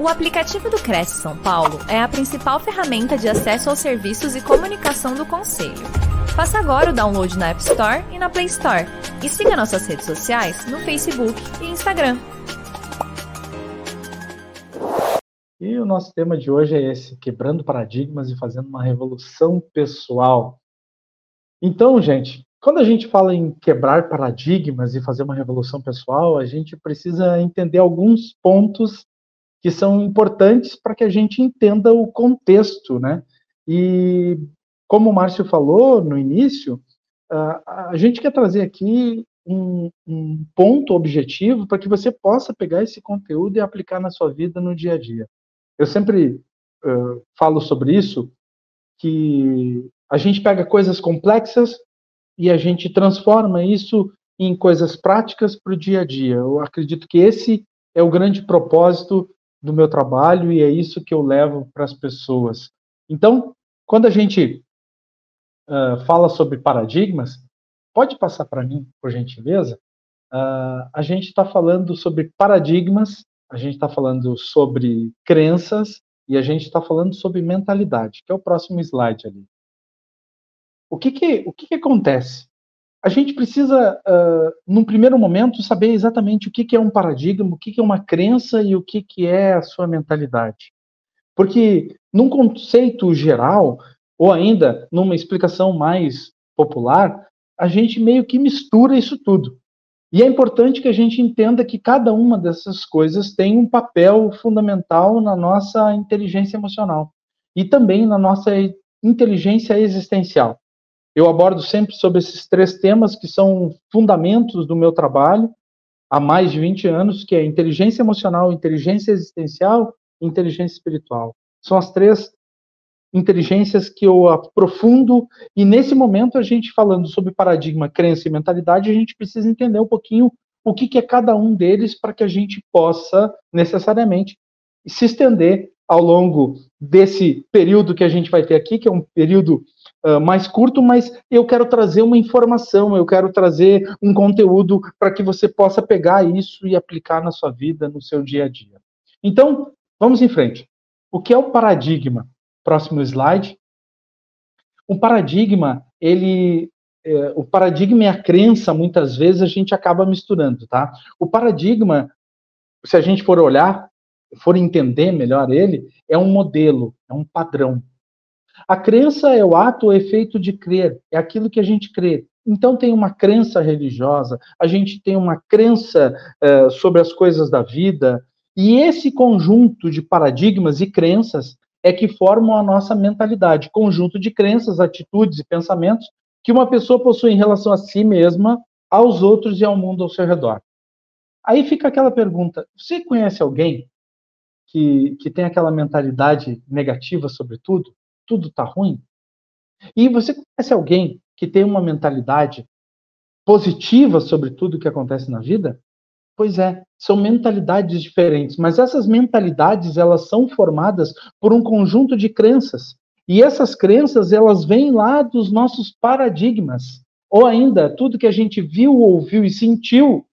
O aplicativo do Cresce São Paulo é a principal ferramenta de acesso aos serviços e comunicação do Conselho. Faça agora o download na App Store e na Play Store. E siga nossas redes sociais no Facebook e Instagram. E o nosso tema de hoje é esse: quebrando paradigmas e fazendo uma revolução pessoal. Então, gente, quando a gente fala em quebrar paradigmas e fazer uma revolução pessoal, a gente precisa entender alguns pontos que são importantes para que a gente entenda o contexto, né? E como o Márcio falou no início, a gente quer trazer aqui um, um ponto objetivo para que você possa pegar esse conteúdo e aplicar na sua vida no dia a dia. Eu sempre uh, falo sobre isso, que a gente pega coisas complexas e a gente transforma isso em coisas práticas para o dia a dia. Eu acredito que esse é o grande propósito do meu trabalho e é isso que eu levo para as pessoas. Então, quando a gente uh, fala sobre paradigmas, pode passar para mim, por gentileza? Uh, a gente está falando sobre paradigmas, a gente está falando sobre crenças e a gente está falando sobre mentalidade, que é o próximo slide ali. O que que, o que, que acontece? A gente precisa, uh, num primeiro momento, saber exatamente o que, que é um paradigma, o que, que é uma crença e o que, que é a sua mentalidade. Porque, num conceito geral, ou ainda numa explicação mais popular, a gente meio que mistura isso tudo. E é importante que a gente entenda que cada uma dessas coisas tem um papel fundamental na nossa inteligência emocional e também na nossa inteligência existencial. Eu abordo sempre sobre esses três temas que são fundamentos do meu trabalho há mais de 20 anos, que é inteligência emocional, inteligência existencial e inteligência espiritual. São as três inteligências que eu aprofundo e nesse momento a gente falando sobre paradigma, crença e mentalidade, a gente precisa entender um pouquinho o que, que é cada um deles para que a gente possa necessariamente se estender ao longo desse período que a gente vai ter aqui, que é um período uh, mais curto, mas eu quero trazer uma informação, eu quero trazer um conteúdo para que você possa pegar isso e aplicar na sua vida, no seu dia a dia. Então, vamos em frente. O que é o paradigma? Próximo slide. O paradigma, ele é, o paradigma e a crença, muitas vezes, a gente acaba misturando, tá? O paradigma, se a gente for olhar, for entender melhor ele, é um modelo, é um padrão. A crença é o ato ou efeito de crer, é aquilo que a gente crê. Então, tem uma crença religiosa, a gente tem uma crença uh, sobre as coisas da vida, e esse conjunto de paradigmas e crenças é que formam a nossa mentalidade conjunto de crenças, atitudes e pensamentos que uma pessoa possui em relação a si mesma, aos outros e ao mundo ao seu redor. Aí fica aquela pergunta: você conhece alguém que, que tem aquela mentalidade negativa sobre tudo? Tudo está ruim? E você conhece alguém que tem uma mentalidade positiva sobre tudo que acontece na vida? Pois é, são mentalidades diferentes, mas essas mentalidades elas são formadas por um conjunto de crenças. E essas crenças elas vêm lá dos nossos paradigmas, ou ainda tudo que a gente viu, ouviu e sentiu,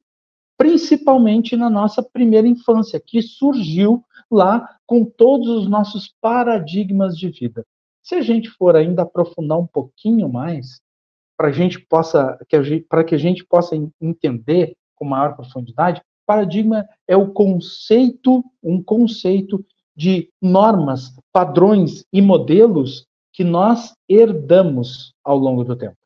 principalmente na nossa primeira infância, que surgiu lá com todos os nossos paradigmas de vida. Se a gente for ainda aprofundar um pouquinho mais, para gente possa, para que a gente possa entender com maior profundidade, paradigma é o conceito, um conceito de normas, padrões e modelos que nós herdamos ao longo do tempo.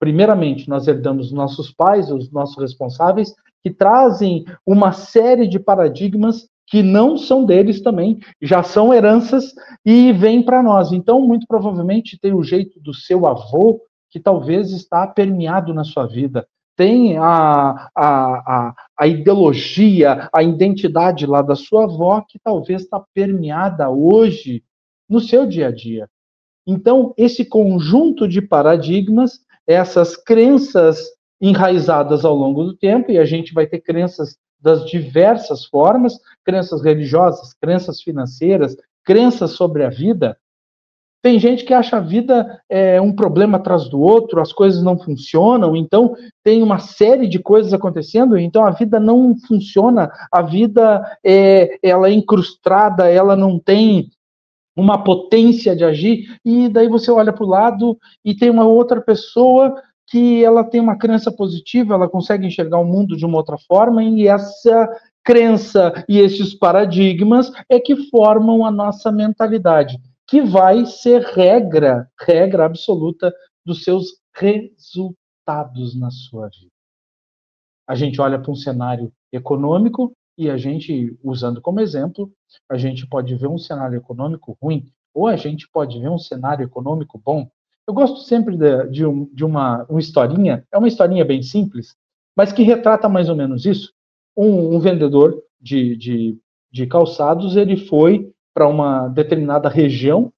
Primeiramente, nós herdamos nossos pais, os nossos responsáveis, que trazem uma série de paradigmas que não são deles também, já são heranças e vêm para nós. Então, muito provavelmente tem o jeito do seu avô que talvez está permeado na sua vida. Tem a, a, a, a ideologia, a identidade lá da sua avó que talvez está permeada hoje no seu dia a dia. Então, esse conjunto de paradigmas, essas crenças enraizadas ao longo do tempo, e a gente vai ter crenças das diversas formas, crenças religiosas, crenças financeiras, crenças sobre a vida, Tem gente que acha a vida é, um problema atrás do outro, as coisas não funcionam, então tem uma série de coisas acontecendo, então a vida não funciona, a vida é, ela é incrustada, ela não tem uma potência de agir, e daí você olha para o lado e tem uma outra pessoa que ela tem uma crença positiva, ela consegue enxergar o mundo de uma outra forma, e essa crença e esses paradigmas é que formam a nossa mentalidade, que vai ser regra, regra absoluta dos seus resultados na sua vida. A gente olha para um cenário econômico e a gente, usando como exemplo, a gente pode ver um cenário econômico ruim, ou a gente pode ver um cenário econômico bom. Eu gosto sempre de, de, um, de uma, uma historinha, é uma historinha bem simples, mas que retrata mais ou menos isso. Um, um vendedor de, de, de calçados, ele foi para uma determinada região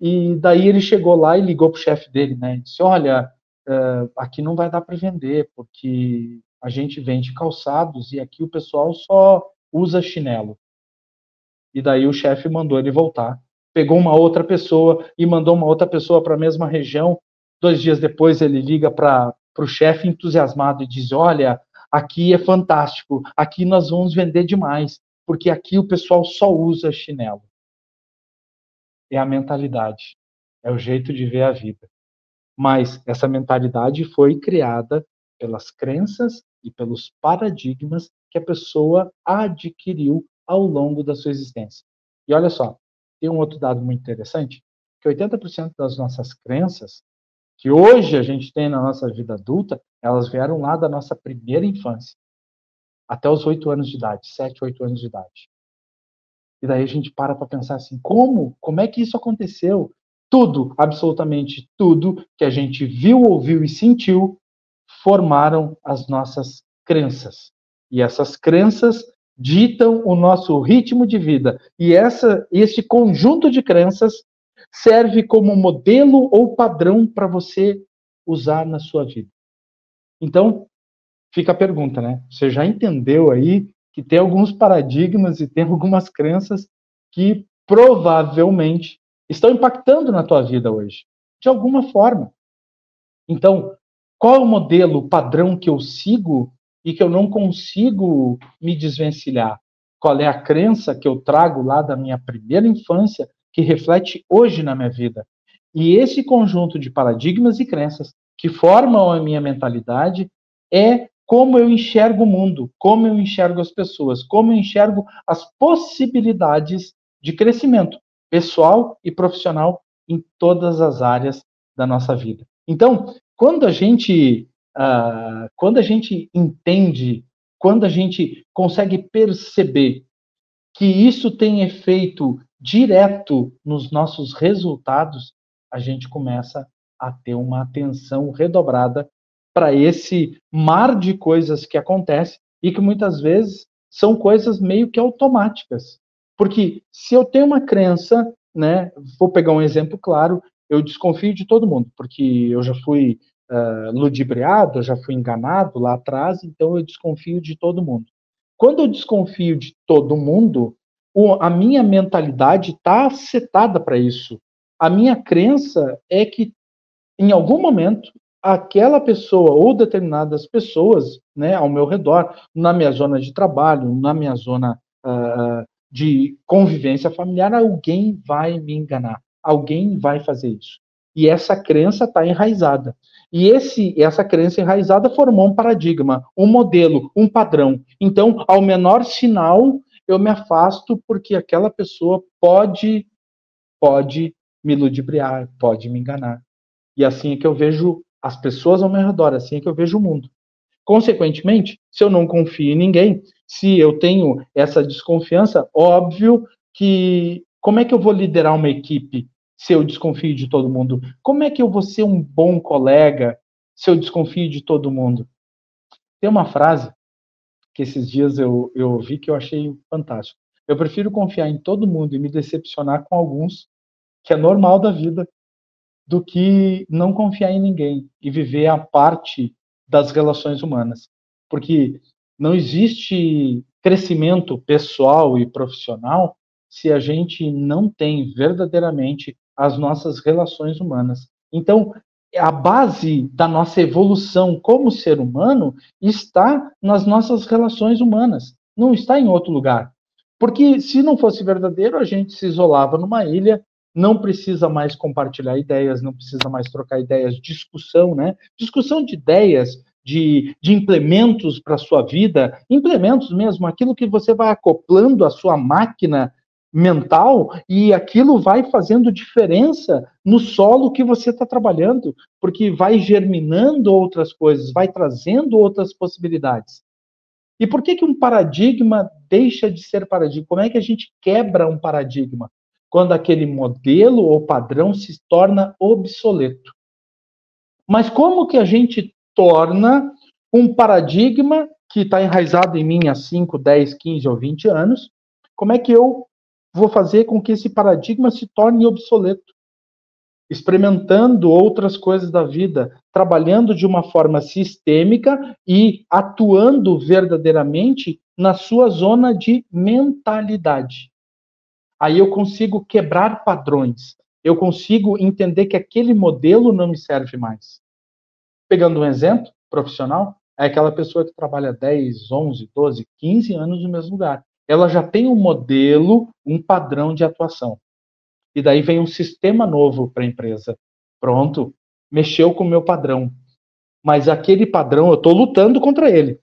e daí ele chegou lá e ligou para o chefe dele, né? Disse: Olha, uh, aqui não vai dar para vender porque a gente vende calçados e aqui o pessoal só usa chinelo. E daí o chefe mandou ele voltar. Pegou uma outra pessoa e mandou uma outra pessoa para a mesma região. Dois dias depois ele liga para o chefe entusiasmado e diz: Olha, aqui é fantástico, aqui nós vamos vender demais, porque aqui o pessoal só usa chinelo. É a mentalidade, é o jeito de ver a vida. Mas essa mentalidade foi criada pelas crenças e pelos paradigmas que a pessoa adquiriu ao longo da sua existência. E olha só, tem um outro dado muito interessante, que 80% das nossas crenças que hoje a gente tem na nossa vida adulta, elas vieram lá da nossa primeira infância, até os 8 anos de idade, 7, 8 anos de idade. E daí a gente para para pensar assim, como? Como é que isso aconteceu? Tudo, absolutamente tudo que a gente viu, ouviu e sentiu formaram as nossas crenças. E essas crenças ditam o nosso ritmo de vida. E essa, esse conjunto de crenças serve como modelo ou padrão para você usar na sua vida. Então, fica a pergunta, né? Você já entendeu aí que tem alguns paradigmas e tem algumas crenças que provavelmente estão impactando na tua vida hoje, de alguma forma. Então, qual é o modelo padrão que eu sigo e que eu não consigo me desvencilhar? Qual é a crença que eu trago lá da minha primeira infância que reflete hoje na minha vida? E esse conjunto de paradigmas e crenças que formam a minha mentalidade é como eu enxergo o mundo, como eu enxergo as pessoas, como eu enxergo as possibilidades de crescimento pessoal e profissional em todas as áreas da nossa vida. Então, quando a gente, uh, quando a gente entende, quando a gente consegue perceber que isso tem efeito direto nos nossos resultados, a gente começa a ter uma atenção redobrada para esse mar de coisas que acontece e que muitas vezes são coisas meio que automáticas. Porque se eu tenho uma crença, né, vou pegar um exemplo claro, eu desconfio de todo mundo, porque eu já fui uh, ludibriado, eu já fui enganado lá atrás, então eu desconfio de todo mundo. Quando eu desconfio de todo mundo, o, a minha mentalidade está setada para isso. A minha crença é que, em algum momento, aquela pessoa ou determinadas pessoas né, ao meu redor, na minha zona de trabalho, na minha zona uh, de convivência familiar, alguém vai me enganar alguém vai fazer isso. E essa crença está enraizada. E esse, essa crença enraizada formou um paradigma, um modelo, um padrão. Então, ao menor sinal, eu me afasto porque aquela pessoa pode, pode me ludibriar, pode me enganar. E assim é que eu vejo as pessoas ao meu redor, assim é que eu vejo o mundo. Consequentemente, se eu não confio em ninguém, se eu tenho essa desconfiança, óbvio que como é que eu vou liderar uma equipe se eu desconfio de todo mundo? Como é que eu vou ser um bom colega se eu desconfio de todo mundo? Tem uma frase que esses dias eu, eu ouvi que eu achei fantástico. Eu prefiro confiar em todo mundo e me decepcionar com alguns, que é normal da vida, do que não confiar em ninguém e viver a parte das relações humanas. Porque não existe crescimento pessoal e profissional se a gente não tem verdadeiramente as nossas relações humanas. Então, a base da nossa evolução como ser humano está nas nossas relações humanas, não está em outro lugar. Porque se não fosse verdadeiro, a gente se isolava numa ilha, não precisa mais compartilhar ideias, não precisa mais trocar ideias, discussão, né? Discussão de ideias, de, de implementos para a sua vida, implementos mesmo, aquilo que você vai acoplando à sua máquina mental e aquilo vai fazendo diferença no solo que você está trabalhando, porque vai germinando outras coisas, vai trazendo outras possibilidades. E por que, que um paradigma deixa de ser paradigma? Como é que a gente quebra um paradigma? Quando aquele modelo ou padrão se torna obsoleto. Mas como que a gente torna um paradigma que está enraizado em mim há 5, 10, 15 ou 20 anos, como é que eu vou fazer com que esse paradigma se torne obsoleto. Experimentando outras coisas da vida, trabalhando de uma forma sistêmica e atuando verdadeiramente na sua zona de mentalidade. Aí eu consigo quebrar padrões, eu consigo entender que aquele modelo não me serve mais. Pegando um exemplo profissional, é aquela pessoa que trabalha 10, 11, 12, 15 anos no mesmo lugar ela já tem um modelo, um padrão de atuação. E daí vem um sistema novo para a empresa. Pronto, mexeu com o meu padrão. Mas aquele padrão, eu estou lutando contra ele.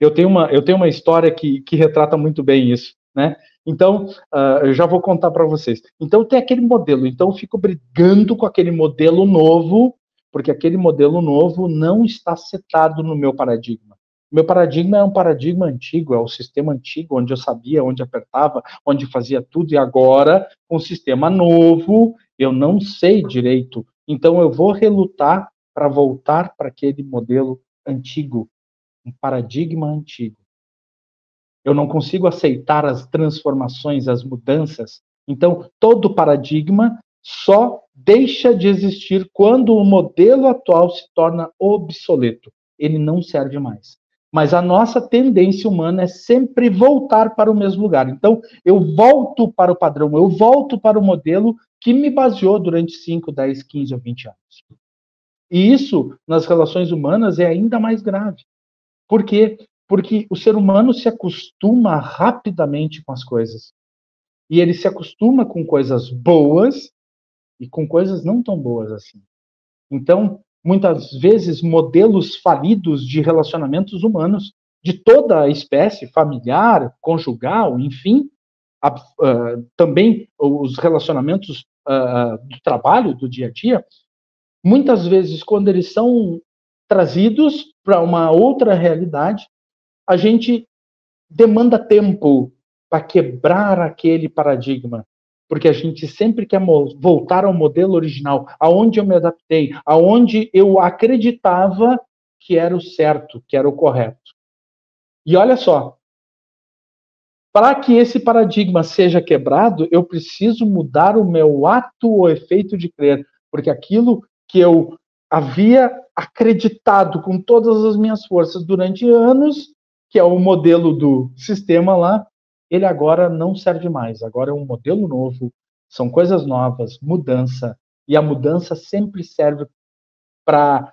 Eu tenho uma, eu tenho uma história que, que retrata muito bem isso. Né? Então, uh, eu já vou contar para vocês. Então, tem aquele modelo. Então, eu fico brigando com aquele modelo novo, porque aquele modelo novo não está setado no meu paradigma. Meu paradigma é um paradigma antigo, é o sistema antigo, onde eu sabia onde apertava, onde fazia tudo, e agora, com um sistema novo, eu não sei direito. Então, eu vou relutar para voltar para aquele modelo antigo, um paradigma antigo. Eu não consigo aceitar as transformações, as mudanças. Então, todo paradigma só deixa de existir quando o modelo atual se torna obsoleto. Ele não serve mais. Mas a nossa tendência humana é sempre voltar para o mesmo lugar. Então, eu volto para o padrão, eu volto para o modelo que me baseou durante 5, 10, 15 ou 20 anos. E isso, nas relações humanas, é ainda mais grave. Por quê? Porque o ser humano se acostuma rapidamente com as coisas. E ele se acostuma com coisas boas e com coisas não tão boas assim. Então, muitas vezes modelos falidos de relacionamentos humanos, de toda a espécie, familiar, conjugal, enfim, a, uh, também os relacionamentos uh, do trabalho, do dia a dia, muitas vezes, quando eles são trazidos para uma outra realidade, a gente demanda tempo para quebrar aquele paradigma, porque a gente sempre quer voltar ao modelo original, aonde eu me adaptei, aonde eu acreditava que era o certo, que era o correto. E olha só, para que esse paradigma seja quebrado, eu preciso mudar o meu ato ou efeito de crer, porque aquilo que eu havia acreditado com todas as minhas forças durante anos, que é o modelo do sistema lá, ele agora não serve mais. Agora é um modelo novo, são coisas novas, mudança. E a mudança sempre serve para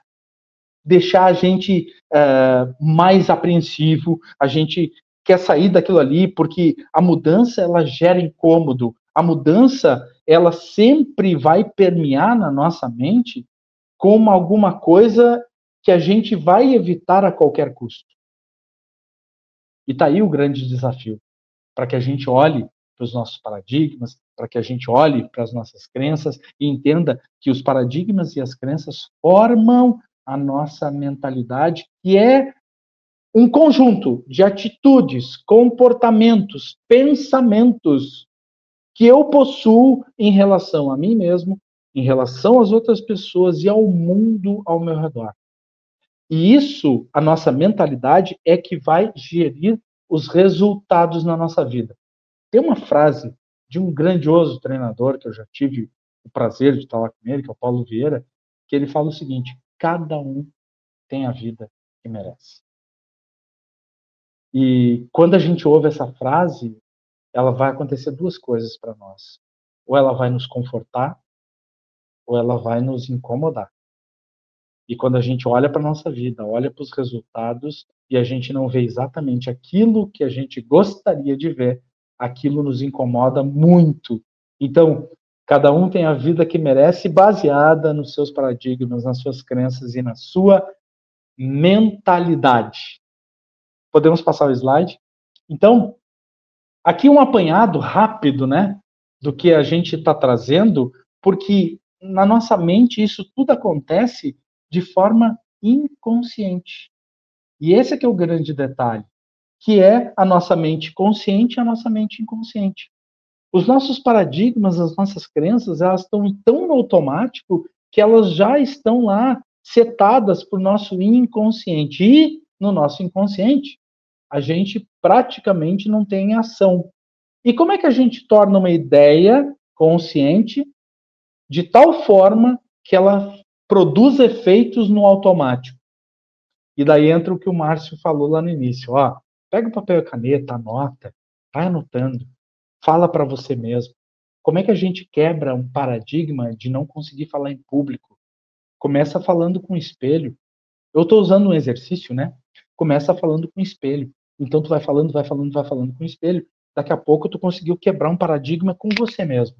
deixar a gente uh, mais apreensivo, a gente quer sair daquilo ali, porque a mudança ela gera incômodo. A mudança ela sempre vai permear na nossa mente como alguma coisa que a gente vai evitar a qualquer custo. E tá aí o grande desafio para que a gente olhe para os nossos paradigmas, para que a gente olhe para as nossas crenças e entenda que os paradigmas e as crenças formam a nossa mentalidade, que é um conjunto de atitudes, comportamentos, pensamentos que eu possuo em relação a mim mesmo, em relação às outras pessoas e ao mundo ao meu redor. E isso, a nossa mentalidade, é que vai gerir os resultados na nossa vida. Tem uma frase de um grandioso treinador que eu já tive o prazer de estar lá com ele, que é o Paulo Vieira, que ele fala o seguinte: cada um tem a vida que merece. E quando a gente ouve essa frase, ela vai acontecer duas coisas para nós. ou ela vai nos confortar, ou ela vai nos incomodar. E quando a gente olha para a nossa vida, olha para os resultados e a gente não vê exatamente aquilo que a gente gostaria de ver, aquilo nos incomoda muito. Então, cada um tem a vida que merece baseada nos seus paradigmas, nas suas crenças e na sua mentalidade. Podemos passar o slide? Então, aqui um apanhado rápido, né, do que a gente está trazendo, porque na nossa mente isso tudo acontece de forma inconsciente. E esse é que é o grande detalhe, que é a nossa mente consciente e a nossa mente inconsciente. Os nossos paradigmas, as nossas crenças, elas estão tão no automático que elas já estão lá setadas por nosso inconsciente. E no nosso inconsciente, a gente praticamente não tem ação. E como é que a gente torna uma ideia consciente de tal forma que ela produz efeitos no automático? E daí entra o que o Márcio falou lá no início, ó, pega o papel e caneta, anota, vai anotando, fala para você mesmo. Como é que a gente quebra um paradigma de não conseguir falar em público? Começa falando com o espelho. Eu estou usando um exercício, né? Começa falando com o espelho. Então tu vai falando, vai falando, vai falando com o espelho. Daqui a pouco tu conseguiu quebrar um paradigma com você mesmo.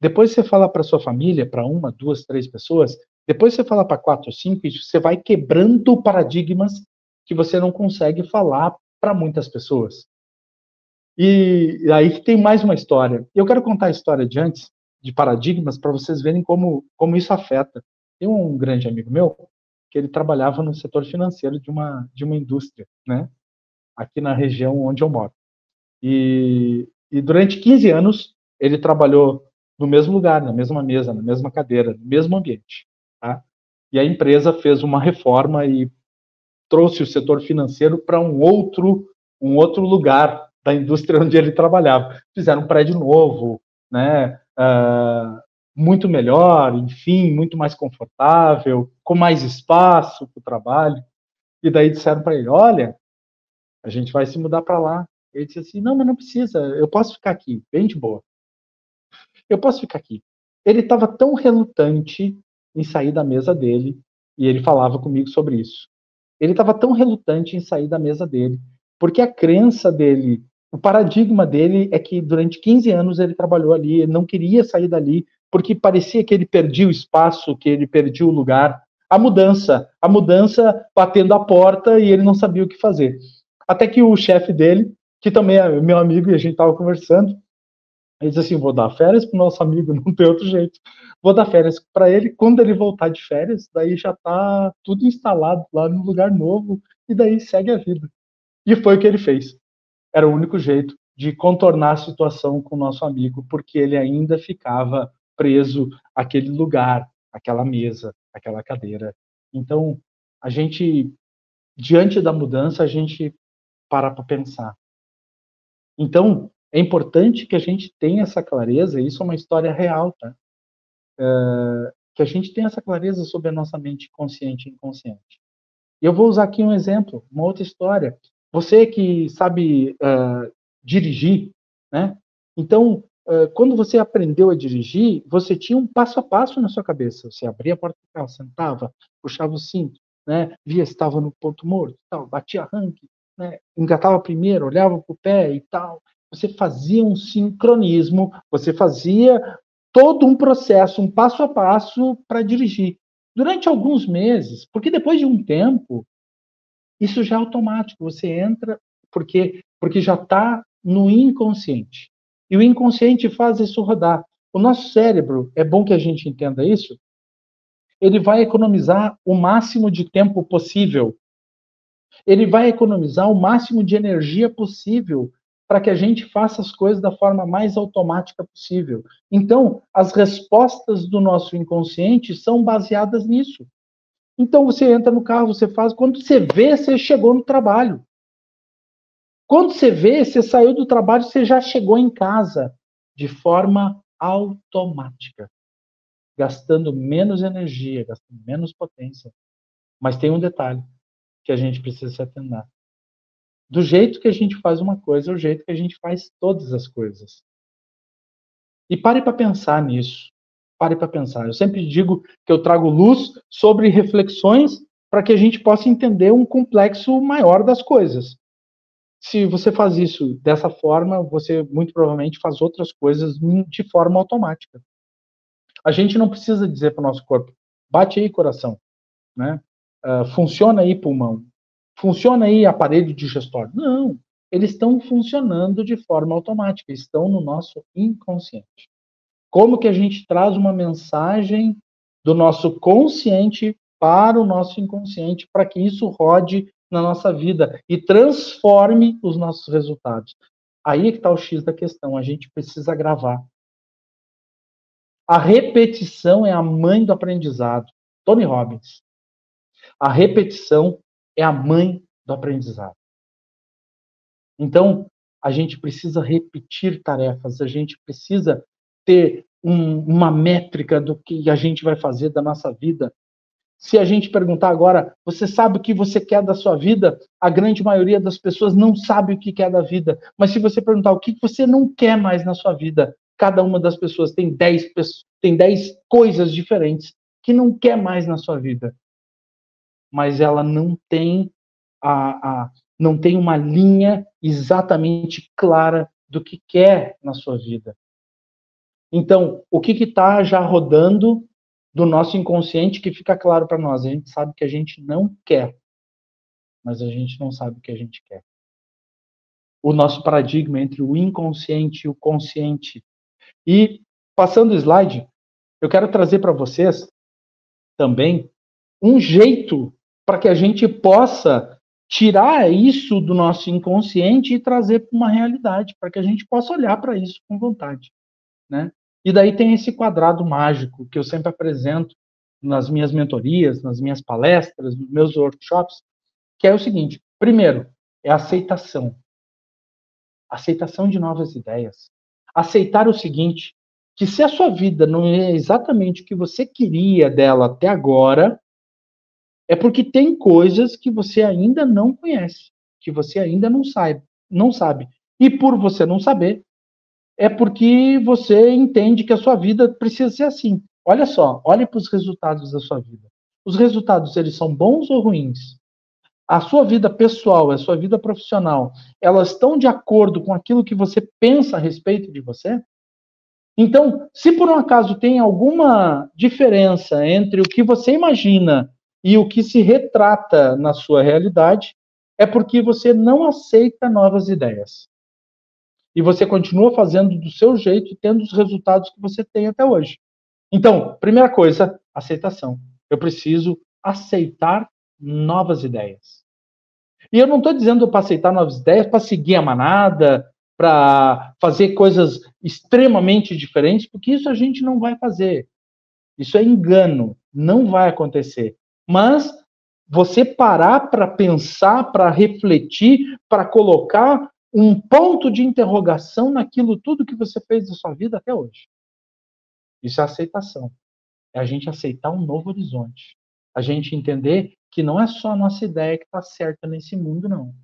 Depois você fala para sua família, para uma, duas, três pessoas. Depois você fala para quatro, cinco, e você vai quebrando paradigmas que você não consegue falar para muitas pessoas. E aí tem mais uma história. Eu quero contar a história de antes, de paradigmas, para vocês verem como, como isso afeta. Tem um grande amigo meu que ele trabalhava no setor financeiro de uma, de uma indústria, né? Aqui na região onde eu moro. E, e durante 15 anos ele trabalhou no mesmo lugar, na mesma mesa, na mesma cadeira, no mesmo ambiente. Tá? E a empresa fez uma reforma e trouxe o setor financeiro para um outro, um outro lugar da indústria onde ele trabalhava. Fizeram um prédio novo, né? Uh, muito melhor, enfim, muito mais confortável, com mais espaço para o trabalho. E daí disseram para ele: olha, a gente vai se mudar para lá. Ele disse assim: não, mas não precisa, eu posso ficar aqui, bem de boa. Eu posso ficar aqui. Ele estava tão relutante em sair da mesa dele, e ele falava comigo sobre isso. Ele estava tão relutante em sair da mesa dele, porque a crença dele, o paradigma dele é que durante 15 anos ele trabalhou ali, ele não queria sair dali, porque parecia que ele perdia o espaço, que ele perdia o lugar. A mudança, a mudança batendo a porta e ele não sabia o que fazer. Até que o chefe dele, que também é meu amigo e a gente estava conversando, ele disse assim: vou dar férias para o nosso amigo, não tem outro jeito. Vou dar férias para ele. Quando ele voltar de férias, daí já está tudo instalado lá no lugar novo e daí segue a vida. E foi o que ele fez. Era o único jeito de contornar a situação com o nosso amigo, porque ele ainda ficava preso àquele lugar, àquela mesa, àquela cadeira. Então, a gente, diante da mudança, a gente para para pensar. Então, é importante que a gente tenha essa clareza, isso é uma história real, tá? É, que a gente tenha essa clareza sobre a nossa mente consciente e inconsciente. E eu vou usar aqui um exemplo, uma outra história. Você que sabe uh, dirigir, né? Então, uh, quando você aprendeu a dirigir, você tinha um passo a passo na sua cabeça. Você abria a porta do carro, sentava, puxava o cinto, né? Via se estava no ponto morto, tal, batia arranque, né? engatava primeiro, olhava para o pé e tal você fazia um sincronismo, você fazia todo um processo, um passo a passo para dirigir. Durante alguns meses, porque depois de um tempo, isso já é automático, você entra, porque, porque já está no inconsciente. E o inconsciente faz isso rodar. O nosso cérebro, é bom que a gente entenda isso, ele vai economizar o máximo de tempo possível. Ele vai economizar o máximo de energia possível para que a gente faça as coisas da forma mais automática possível. Então, as respostas do nosso inconsciente são baseadas nisso. Então, você entra no carro, você faz. Quando você vê, você chegou no trabalho. Quando você vê, você saiu do trabalho, você já chegou em casa de forma automática, gastando menos energia, gastando menos potência. Mas tem um detalhe que a gente precisa se atentar do jeito que a gente faz uma coisa, é o jeito que a gente faz todas as coisas. E pare para pensar nisso. Pare para pensar. Eu sempre digo que eu trago luz sobre reflexões para que a gente possa entender um complexo maior das coisas. Se você faz isso dessa forma, você muito provavelmente faz outras coisas de forma automática. A gente não precisa dizer para o nosso corpo, bate aí coração, né? Uh, funciona aí pulmão, funciona aí aparelho digestório. Não, eles estão funcionando de forma automática, estão no nosso inconsciente. Como que a gente traz uma mensagem do nosso consciente para o nosso inconsciente para que isso rode na nossa vida e transforme os nossos resultados. Aí é que está o X da questão, a gente precisa gravar. A repetição é a mãe do aprendizado. Tony Robbins. A repetição é a mãe do aprendizado. Então, a gente precisa repetir tarefas, a gente precisa ter um, uma métrica do que a gente vai fazer da nossa vida. Se a gente perguntar agora, você sabe o que você quer da sua vida? A grande maioria das pessoas não sabe o que quer da vida. Mas se você perguntar o que você não quer mais na sua vida, cada uma das pessoas tem 10, tem 10 coisas diferentes que não quer mais na sua vida. Mas ela não tem a, a não tem uma linha exatamente clara do que quer na sua vida. Então, o que está já rodando do nosso inconsciente que fica claro para nós? A gente sabe que a gente não quer, mas a gente não sabe o que a gente quer. O nosso paradigma entre o inconsciente e o consciente. E, passando o slide, eu quero trazer para vocês também um jeito para que a gente possa tirar isso do nosso inconsciente e trazer para uma realidade, para que a gente possa olhar para isso com vontade, né? E daí tem esse quadrado mágico que eu sempre apresento nas minhas mentorias, nas minhas palestras, nos meus workshops, que é o seguinte: primeiro, é aceitação. Aceitação de novas ideias. Aceitar o seguinte, que se a sua vida não é exatamente o que você queria dela até agora, é porque tem coisas que você ainda não conhece, que você ainda não sabe, não sabe. E por você não saber, é porque você entende que a sua vida precisa ser assim. Olha só, olhe para os resultados da sua vida. Os resultados, eles são bons ou ruins? A sua vida pessoal, a sua vida profissional, elas estão de acordo com aquilo que você pensa a respeito de você? Então, se por um acaso tem alguma diferença entre o que você imagina e o que se retrata na sua realidade, é porque você não aceita novas ideias e você continua fazendo do seu jeito e tendo os resultados que você tem até hoje. Então, primeira coisa, aceitação. Eu preciso aceitar novas ideias. E eu não estou dizendo para aceitar novas ideias para seguir a manada, para fazer coisas extremamente diferentes, porque isso a gente não vai fazer. Isso é engano, não vai acontecer. Mas você parar para pensar, para refletir, para colocar um ponto de interrogação naquilo tudo que você fez da sua vida até hoje. Isso é aceitação. É a gente aceitar um novo horizonte. A gente entender que não é só a nossa ideia que está certa nesse mundo, não.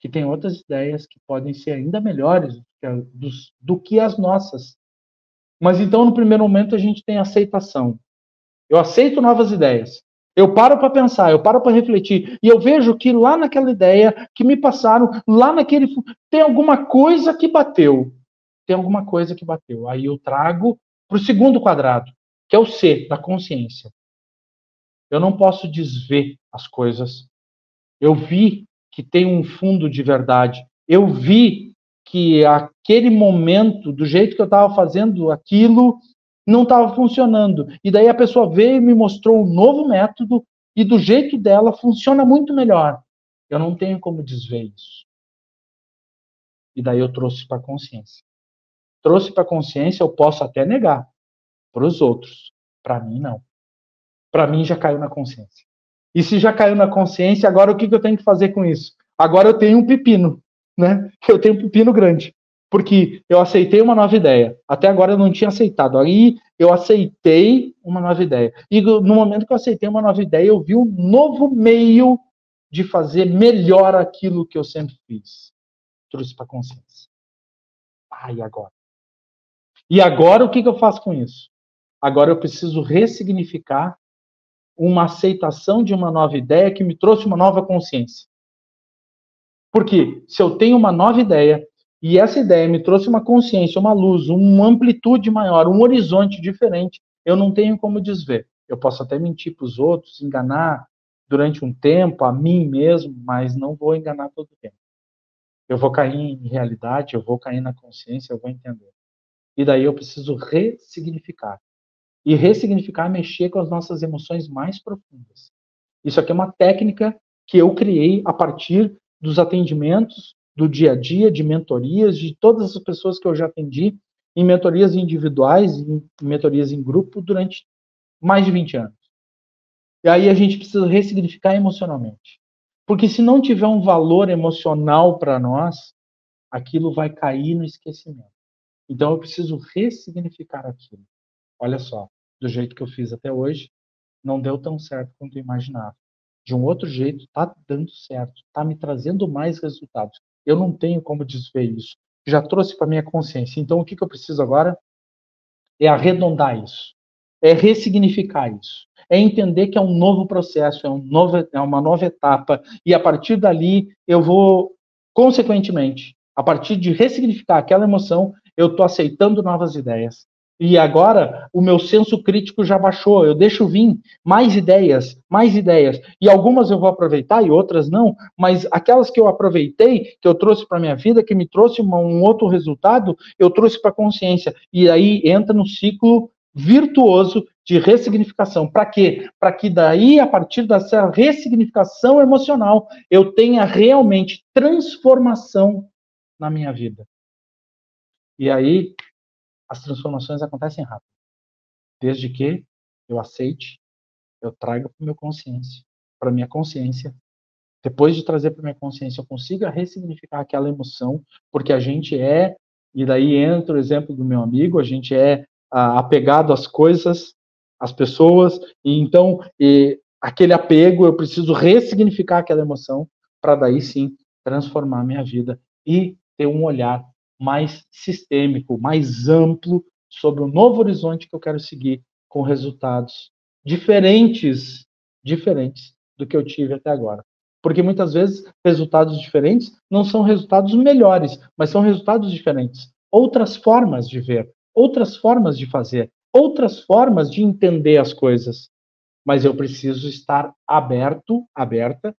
Que tem outras ideias que podem ser ainda melhores do que, as nossas. Mas então, no primeiro momento, a gente tem aceitação. Eu aceito novas ideias. Eu paro para pensar, eu paro para refletir e eu vejo que lá naquela ideia que me passaram, lá naquele tem alguma coisa que bateu. Tem alguma coisa que bateu. Aí eu trago para o segundo quadrado, que é o C da consciência. Eu não posso desver as coisas. Eu vi que tem um fundo de verdade. Eu vi que aquele momento, do jeito que eu estava fazendo aquilo, não estava funcionando. E daí a pessoa veio e me mostrou um novo método e do jeito dela funciona muito melhor. Eu não tenho como desver isso. E daí eu trouxe para a consciência. Trouxe para a consciência, eu posso até negar para os outros. Para mim, não. Para mim, já caiu na consciência. E se já caiu na consciência, agora o que, que eu tenho que fazer com isso? Agora eu tenho um pepino, né? Eu tenho um pepino grande porque eu aceitei uma nova ideia. Até agora eu não tinha aceitado. Aí eu aceitei uma nova ideia. E no momento que eu aceitei uma nova ideia, eu vi um novo meio de fazer melhor aquilo que eu sempre fiz. Trouxe para consciência. Ah, e agora? E agora o que, que eu faço com isso? Agora eu preciso ressignificar uma aceitação de uma nova ideia que me trouxe uma nova consciência. Porque se eu tenho uma nova ideia e essa ideia me trouxe uma consciência, uma luz, uma amplitude maior, um horizonte diferente, eu não tenho como desver. Eu posso até mentir para os outros, enganar durante um tempo, a mim mesmo, mas não vou enganar todo o tempo. Eu vou cair em realidade, eu vou cair na consciência, eu vou entender. E daí eu preciso ressignificar. E ressignificar é mexer com as nossas emoções mais profundas. Isso aqui é uma técnica que eu criei a partir dos atendimentos do dia a dia, de mentorias, de todas as pessoas que eu já atendi, em mentorias individuais, em mentorias em grupo, durante mais de 20 anos. E aí a gente precisa ressignificar emocionalmente. Porque se não tiver um valor emocional para nós, aquilo vai cair no esquecimento. Então eu preciso ressignificar aquilo. Olha só, do jeito que eu fiz até hoje, não deu tão certo quanto eu imaginava. De um outro jeito, está dando certo, está me trazendo mais resultados. Eu não tenho como desver isso. Já trouxe para minha consciência. Então, o que, que eu preciso agora? É arredondar isso. É ressignificar isso. É entender que é um novo processo, é, um novo, é uma nova etapa. E a partir dali, eu vou, consequentemente, a partir de ressignificar aquela emoção, eu estou aceitando novas ideias. E agora o meu senso crítico já baixou. Eu deixo vir mais ideias, mais ideias. E algumas eu vou aproveitar e outras não. Mas aquelas que eu aproveitei, que eu trouxe para minha vida, que me trouxe uma, um outro resultado, eu trouxe para a consciência. E aí entra no ciclo virtuoso de ressignificação. Para quê? Para que daí, a partir dessa ressignificação emocional, eu tenha realmente transformação na minha vida. E aí as transformações acontecem rápido. Desde que eu aceite, eu traga para minha consciência, para minha consciência. Depois de trazer para minha consciência, eu consiga ressignificar aquela emoção, porque a gente é, e daí entra o exemplo do meu amigo, a gente é ah, apegado às coisas, às pessoas, e então e, aquele apego, eu preciso ressignificar aquela emoção para daí sim transformar minha vida e ter um olhar mais sistêmico, mais amplo sobre o novo horizonte que eu quero seguir com resultados diferentes, diferentes do que eu tive até agora. Porque muitas vezes resultados diferentes não são resultados melhores, mas são resultados diferentes. Outras formas de ver, outras formas de fazer, outras formas de entender as coisas. Mas eu preciso estar aberto, aberta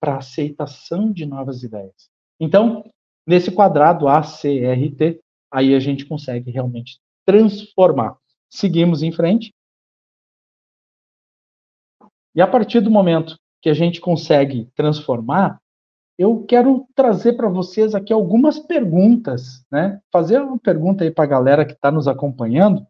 para aceitação de novas ideias. Então, Nesse quadrado ACRT, aí a gente consegue realmente transformar. Seguimos em frente. E a partir do momento que a gente consegue transformar, eu quero trazer para vocês aqui algumas perguntas, né? Fazer uma pergunta aí para a galera que está nos acompanhando,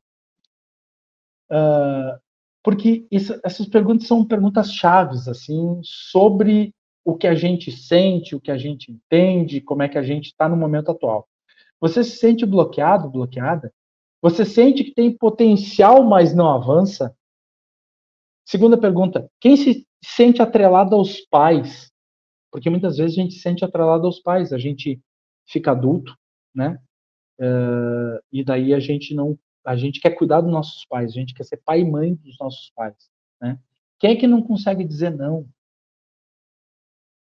uh, porque isso, essas perguntas são perguntas chaves, assim, sobre o que a gente sente, o que a gente entende, como é que a gente está no momento atual. Você se sente bloqueado, bloqueada? Você sente que tem potencial, mas não avança? Segunda pergunta: quem se sente atrelado aos pais? Porque muitas vezes a gente se sente atrelado aos pais, a gente fica adulto, né? Uh, e daí a gente não, a gente quer cuidar dos nossos pais, a gente quer ser pai e mãe dos nossos pais, né? Quem é que não consegue dizer não?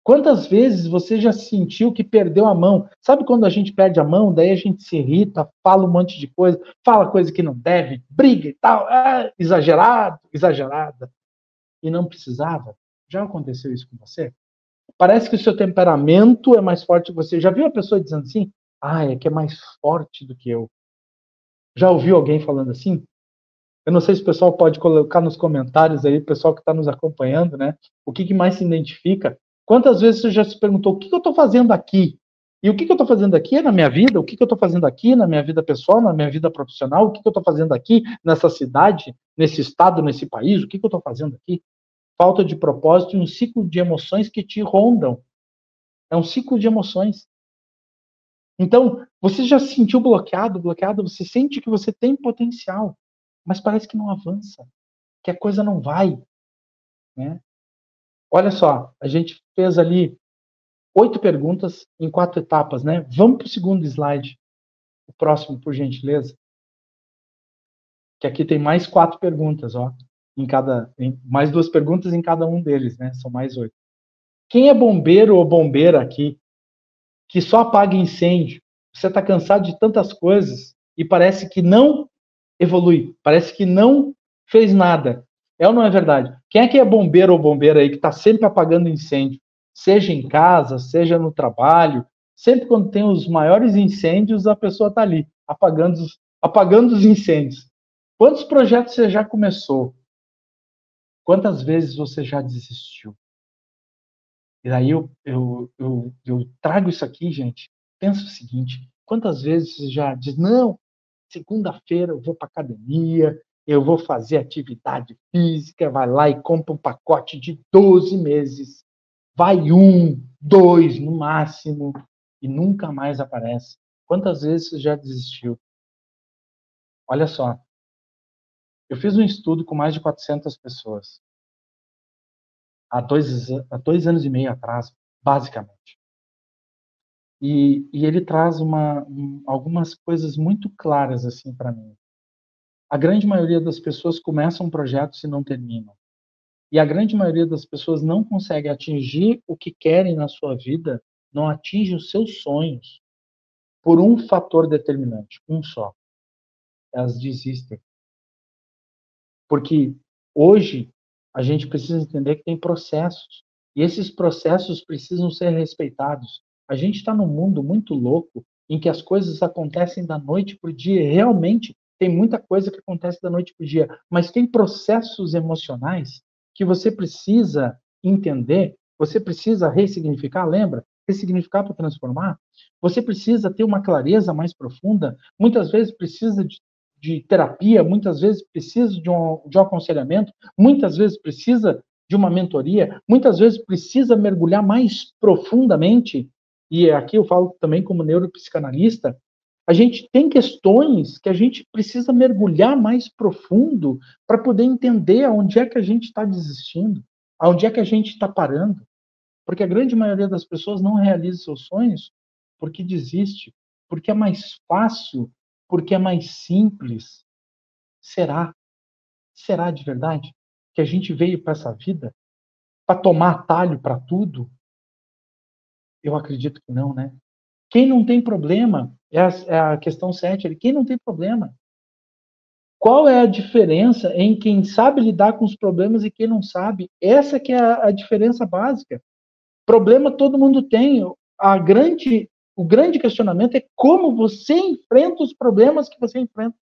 Quantas vezes você já sentiu que perdeu a mão? Sabe quando a gente perde a mão, daí a gente se irrita, fala um monte de coisa, fala coisa que não deve, briga e tal, é, exagerado, exagerada. E não precisava? Já aconteceu isso com você? Parece que o seu temperamento é mais forte que você. Já viu a pessoa dizendo assim? Ah, é que é mais forte do que eu. Já ouviu alguém falando assim? Eu não sei se o pessoal pode colocar nos comentários aí, o pessoal que está nos acompanhando, né? O que, que mais se identifica Quantas vezes você já se perguntou o que, eu estou fazendo aqui? E o que, eu estou fazendo aqui na minha vida? O que, eu estou fazendo aqui na minha vida pessoal, na minha vida profissional? O que, eu estou fazendo aqui nessa cidade, nesse estado, nesse país? O que, eu estou fazendo aqui? Falta de propósito e um ciclo de emoções que te rondam. É um ciclo de emoções. Então, você já se sentiu bloqueado, bloqueado, você sente que você tem potencial, mas parece que não avança, que a coisa não vai. Né? Olha só, a gente fez ali oito perguntas em quatro etapas, né? Vamos para o segundo slide, o próximo, por gentileza. que aqui tem mais quatro perguntas, ó, em cada, em, mais duas perguntas em cada um deles, né? São mais oito. Quem é bombeiro ou bombeira aqui que só apaga incêndio? Você está cansado de tantas coisas e parece que não evolui, parece que não fez nada. É ou não é verdade? Quem é que é bombeiro ou bombeira aí que está sempre apagando incêndio? Seja em casa, seja no trabalho, sempre quando tem os maiores incêndios, a pessoa está ali, apagando, apagando os incêndios. Quantos projetos você já começou? Quantas vezes você já desistiu? E daí eu, eu, eu, eu trago isso aqui, gente. Pensa o seguinte: quantas vezes você já diz, não, segunda-feira eu vou para academia, eu vou fazer atividade física, vai lá e compra um pacote de 12 meses. Vai um, dois no máximo, e nunca mais aparece. Quantas vezes você já desistiu? Olha só, eu fiz um estudo com mais de 400 pessoas. Há dois, há dois anos e meio atrás, basicamente. E, e ele traz uma, um, algumas coisas muito claras assim para mim. A grande maioria das pessoas começam projetos e não terminam. E a grande maioria das pessoas não consegue atingir o que querem na sua vida, não atinge os seus sonhos por um fator determinante, um só. Elas desistem. Porque hoje a gente precisa entender que tem processos. E esses processos precisam ser respeitados. A gente está num mundo muito louco em que as coisas acontecem da noite para o dia. Realmente tem muita coisa que acontece da noite para o dia, mas tem processos emocionais que você precisa entender, você precisa ressignificar. Lembra? Ressignificar para transformar. Você precisa ter uma clareza mais profunda. Muitas vezes precisa de de terapia, muitas vezes precisa de um, de um aconselhamento, muitas vezes precisa de uma mentoria, muitas vezes precisa mergulhar mais profundamente, e aqui eu falo também como neuropsicanalista, a gente tem questões que a gente precisa mergulhar mais profundo para poder entender aonde é que a gente está desistindo, aonde é que a gente está parando. Porque a grande maioria das pessoas não realiza seus sonhos porque desiste, porque é mais fácil porque é mais simples. Será? Será de verdade que a gente veio para essa vida para tomar atalho para tudo? Eu acredito que não, né? Quem não tem problema, é a, é a questão 7 quem não tem problema? Qual é a diferença em quem sabe lidar com os problemas e quem não sabe? Essa que é a, a diferença básica. Problema todo mundo tem. A grande o grande questionamento é como você enfrenta os problemas que você enfrenta.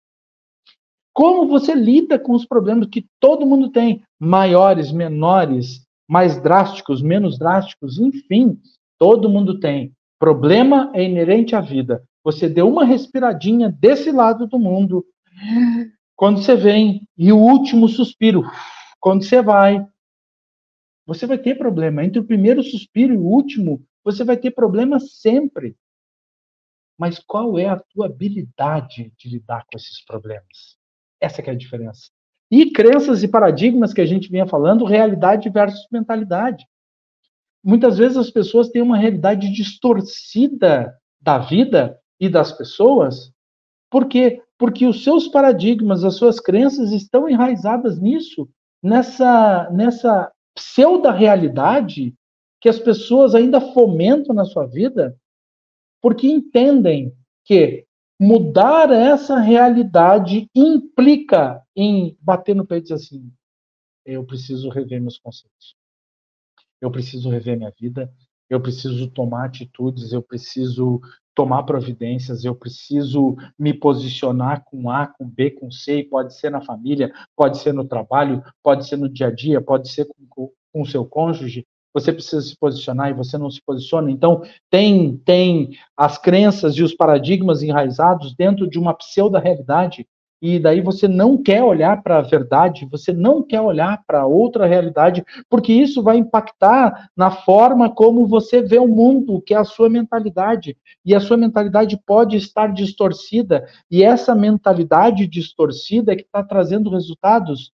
Como você lida com os problemas que todo mundo tem, maiores, menores, mais drásticos, menos drásticos, enfim, todo mundo tem. Problema é inerente à vida. Você deu uma respiradinha desse lado do mundo, quando você vem, e o último suspiro, quando você vai, você vai ter problema. Entre o primeiro suspiro e o último, você vai ter problemas sempre. Mas qual é a tua habilidade de lidar com esses problemas? Essa é a diferença. E crenças e paradigmas que a gente vinha falando, realidade versus mentalidade. Muitas vezes as pessoas têm uma realidade distorcida da vida e das pessoas. Por quê? Porque os seus paradigmas, as suas crenças estão enraizadas nisso, nessa, nessa pseudo-realidade que as pessoas ainda fomentam na sua vida, porque entendem que mudar essa realidade implica em bater no peito e dizer assim: eu preciso rever meus conceitos, eu preciso rever minha vida, eu preciso tomar atitudes, eu preciso tomar providências, eu preciso me posicionar com A, com B, com C, pode ser na família, pode ser no trabalho, pode ser no dia a dia, pode ser com o seu cônjuge, você precisa se posicionar e você não se posiciona. Então, tem, tem as crenças e os paradigmas enraizados dentro de uma pseudo-realidade, e daí você não quer olhar para a verdade, você não quer olhar para outra realidade, porque isso vai impactar na forma como você vê o mundo, que é a sua mentalidade. E a sua mentalidade pode estar distorcida, e essa mentalidade distorcida é que está trazendo resultados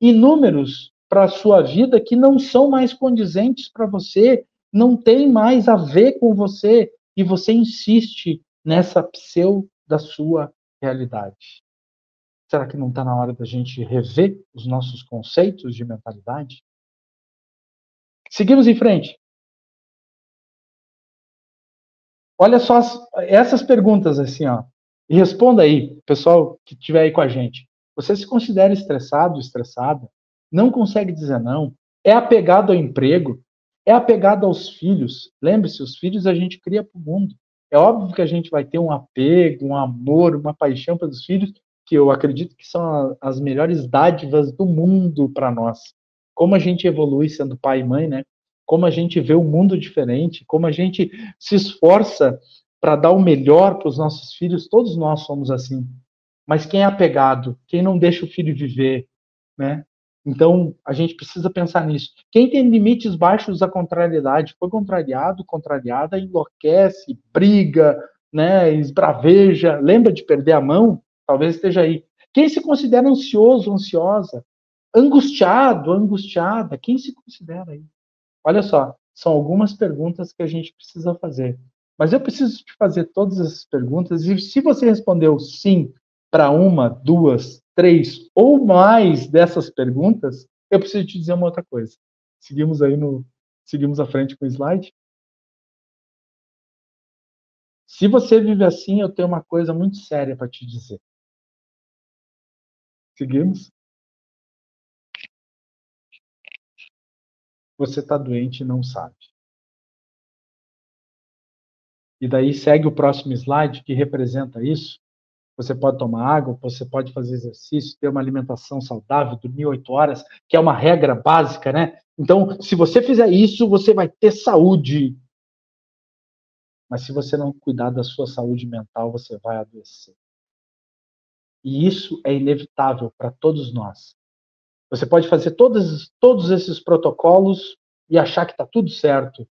inúmeros para a sua vida que não são mais condizentes para você, não tem mais a ver com você, e você insiste nessa pseudo da sua realidade. Será que não está na hora da gente rever os nossos conceitos de mentalidade? Seguimos em frente. Olha só essas perguntas assim, ó. E responda aí, pessoal que estiver aí com a gente. Você se considera estressado, estressada? Não consegue dizer não? É apegado ao emprego? É apegado aos filhos? Lembre-se, os filhos a gente cria para o mundo. É óbvio que a gente vai ter um apego, um amor, uma paixão pelos filhos, que eu acredito que são as melhores dádivas do mundo para nós. Como a gente evolui sendo pai e mãe, né? Como a gente vê o mundo diferente, como a gente se esforça para dar o melhor para os nossos filhos, todos nós somos assim. Mas quem é apegado, quem não deixa o filho viver, né? Então, a gente precisa pensar nisso. Quem tem limites baixos à contrariedade, foi contrariado, contrariada, enlouquece, briga, né, esbraveja, lembra de perder a mão? Talvez esteja aí. Quem se considera ansioso, ansiosa, angustiado, angustiada, quem se considera aí? Olha só, são algumas perguntas que a gente precisa fazer. Mas eu preciso te fazer todas essas perguntas e se você respondeu sim para uma, duas, três ou mais dessas perguntas, eu preciso te dizer uma outra coisa. Seguimos aí no. Seguimos à frente com o slide. Se você vive assim, eu tenho uma coisa muito séria para te dizer. Seguimos? Você está doente e não sabe. E daí segue o próximo slide que representa isso você pode tomar água, você pode fazer exercício, ter uma alimentação saudável, dormir oito horas, que é uma regra básica, né? Então, se você fizer isso, você vai ter saúde. Mas se você não cuidar da sua saúde mental, você vai adoecer. E isso é inevitável para todos nós. Você pode fazer todos, todos esses protocolos e achar que está tudo certo,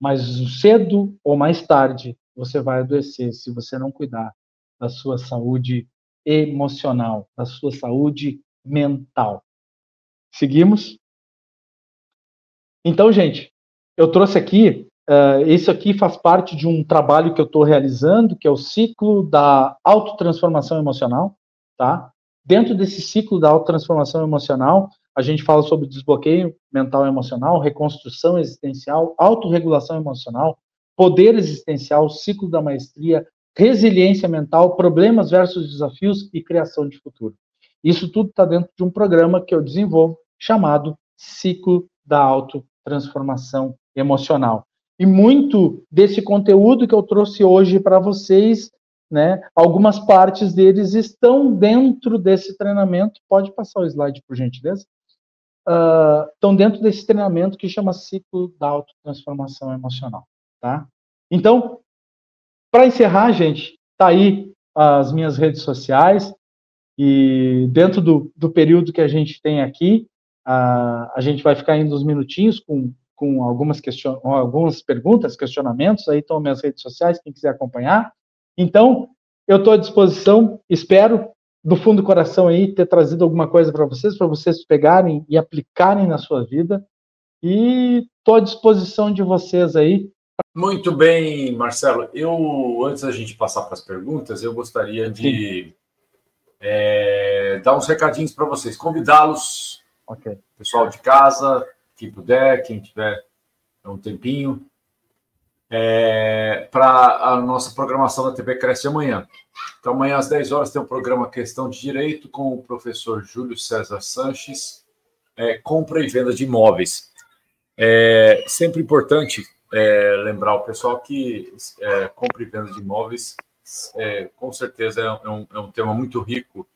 mas cedo ou mais tarde você vai adoecer se você não cuidar da sua saúde emocional, da sua saúde mental. Seguimos? Então, gente, eu trouxe aqui, uh, isso aqui faz parte de um trabalho que eu estou realizando, que é o ciclo da autotransformação emocional, tá? Dentro desse ciclo da autotransformação emocional, a gente fala sobre desbloqueio mental e emocional, reconstrução existencial, autorregulação emocional, poder existencial, ciclo da maestria, resiliência mental, problemas versus desafios e criação de futuro. Isso tudo está dentro de um programa que eu desenvolvo chamado Ciclo da Autotransformação Emocional. E muito desse conteúdo que eu trouxe hoje para vocês, né, algumas partes deles estão dentro desse treinamento. Pode passar o slide, por gentileza? Uh, estão dentro desse treinamento que chama Ciclo da Autotransformação Emocional. Tá? Então, para encerrar, gente, tá aí as minhas redes sociais e dentro do, do período que a gente tem aqui, a, a gente vai ficar indo uns minutinhos com, com algumas, question, algumas perguntas, questionamentos, aí estão minhas redes sociais, quem quiser acompanhar. Então, eu estou à disposição, espero do fundo do coração aí ter trazido alguma coisa para vocês, para vocês pegarem e aplicarem na sua vida. E estou à disposição de vocês aí muito bem, Marcelo. Eu, antes da gente passar para as perguntas, eu gostaria de é, dar uns recadinhos para vocês, convidá-los, okay. pessoal de casa, quem puder, quem tiver um tempinho, é, para a nossa programação da TV Cresce amanhã. Então, amanhã às 10 horas tem o programa Questão de Direito com o professor Júlio César Sanches, é, compra e venda de imóveis. É sempre importante é, lembrar o pessoal que é, compra e venda de imóveis é, com certeza é um, é um tema muito rico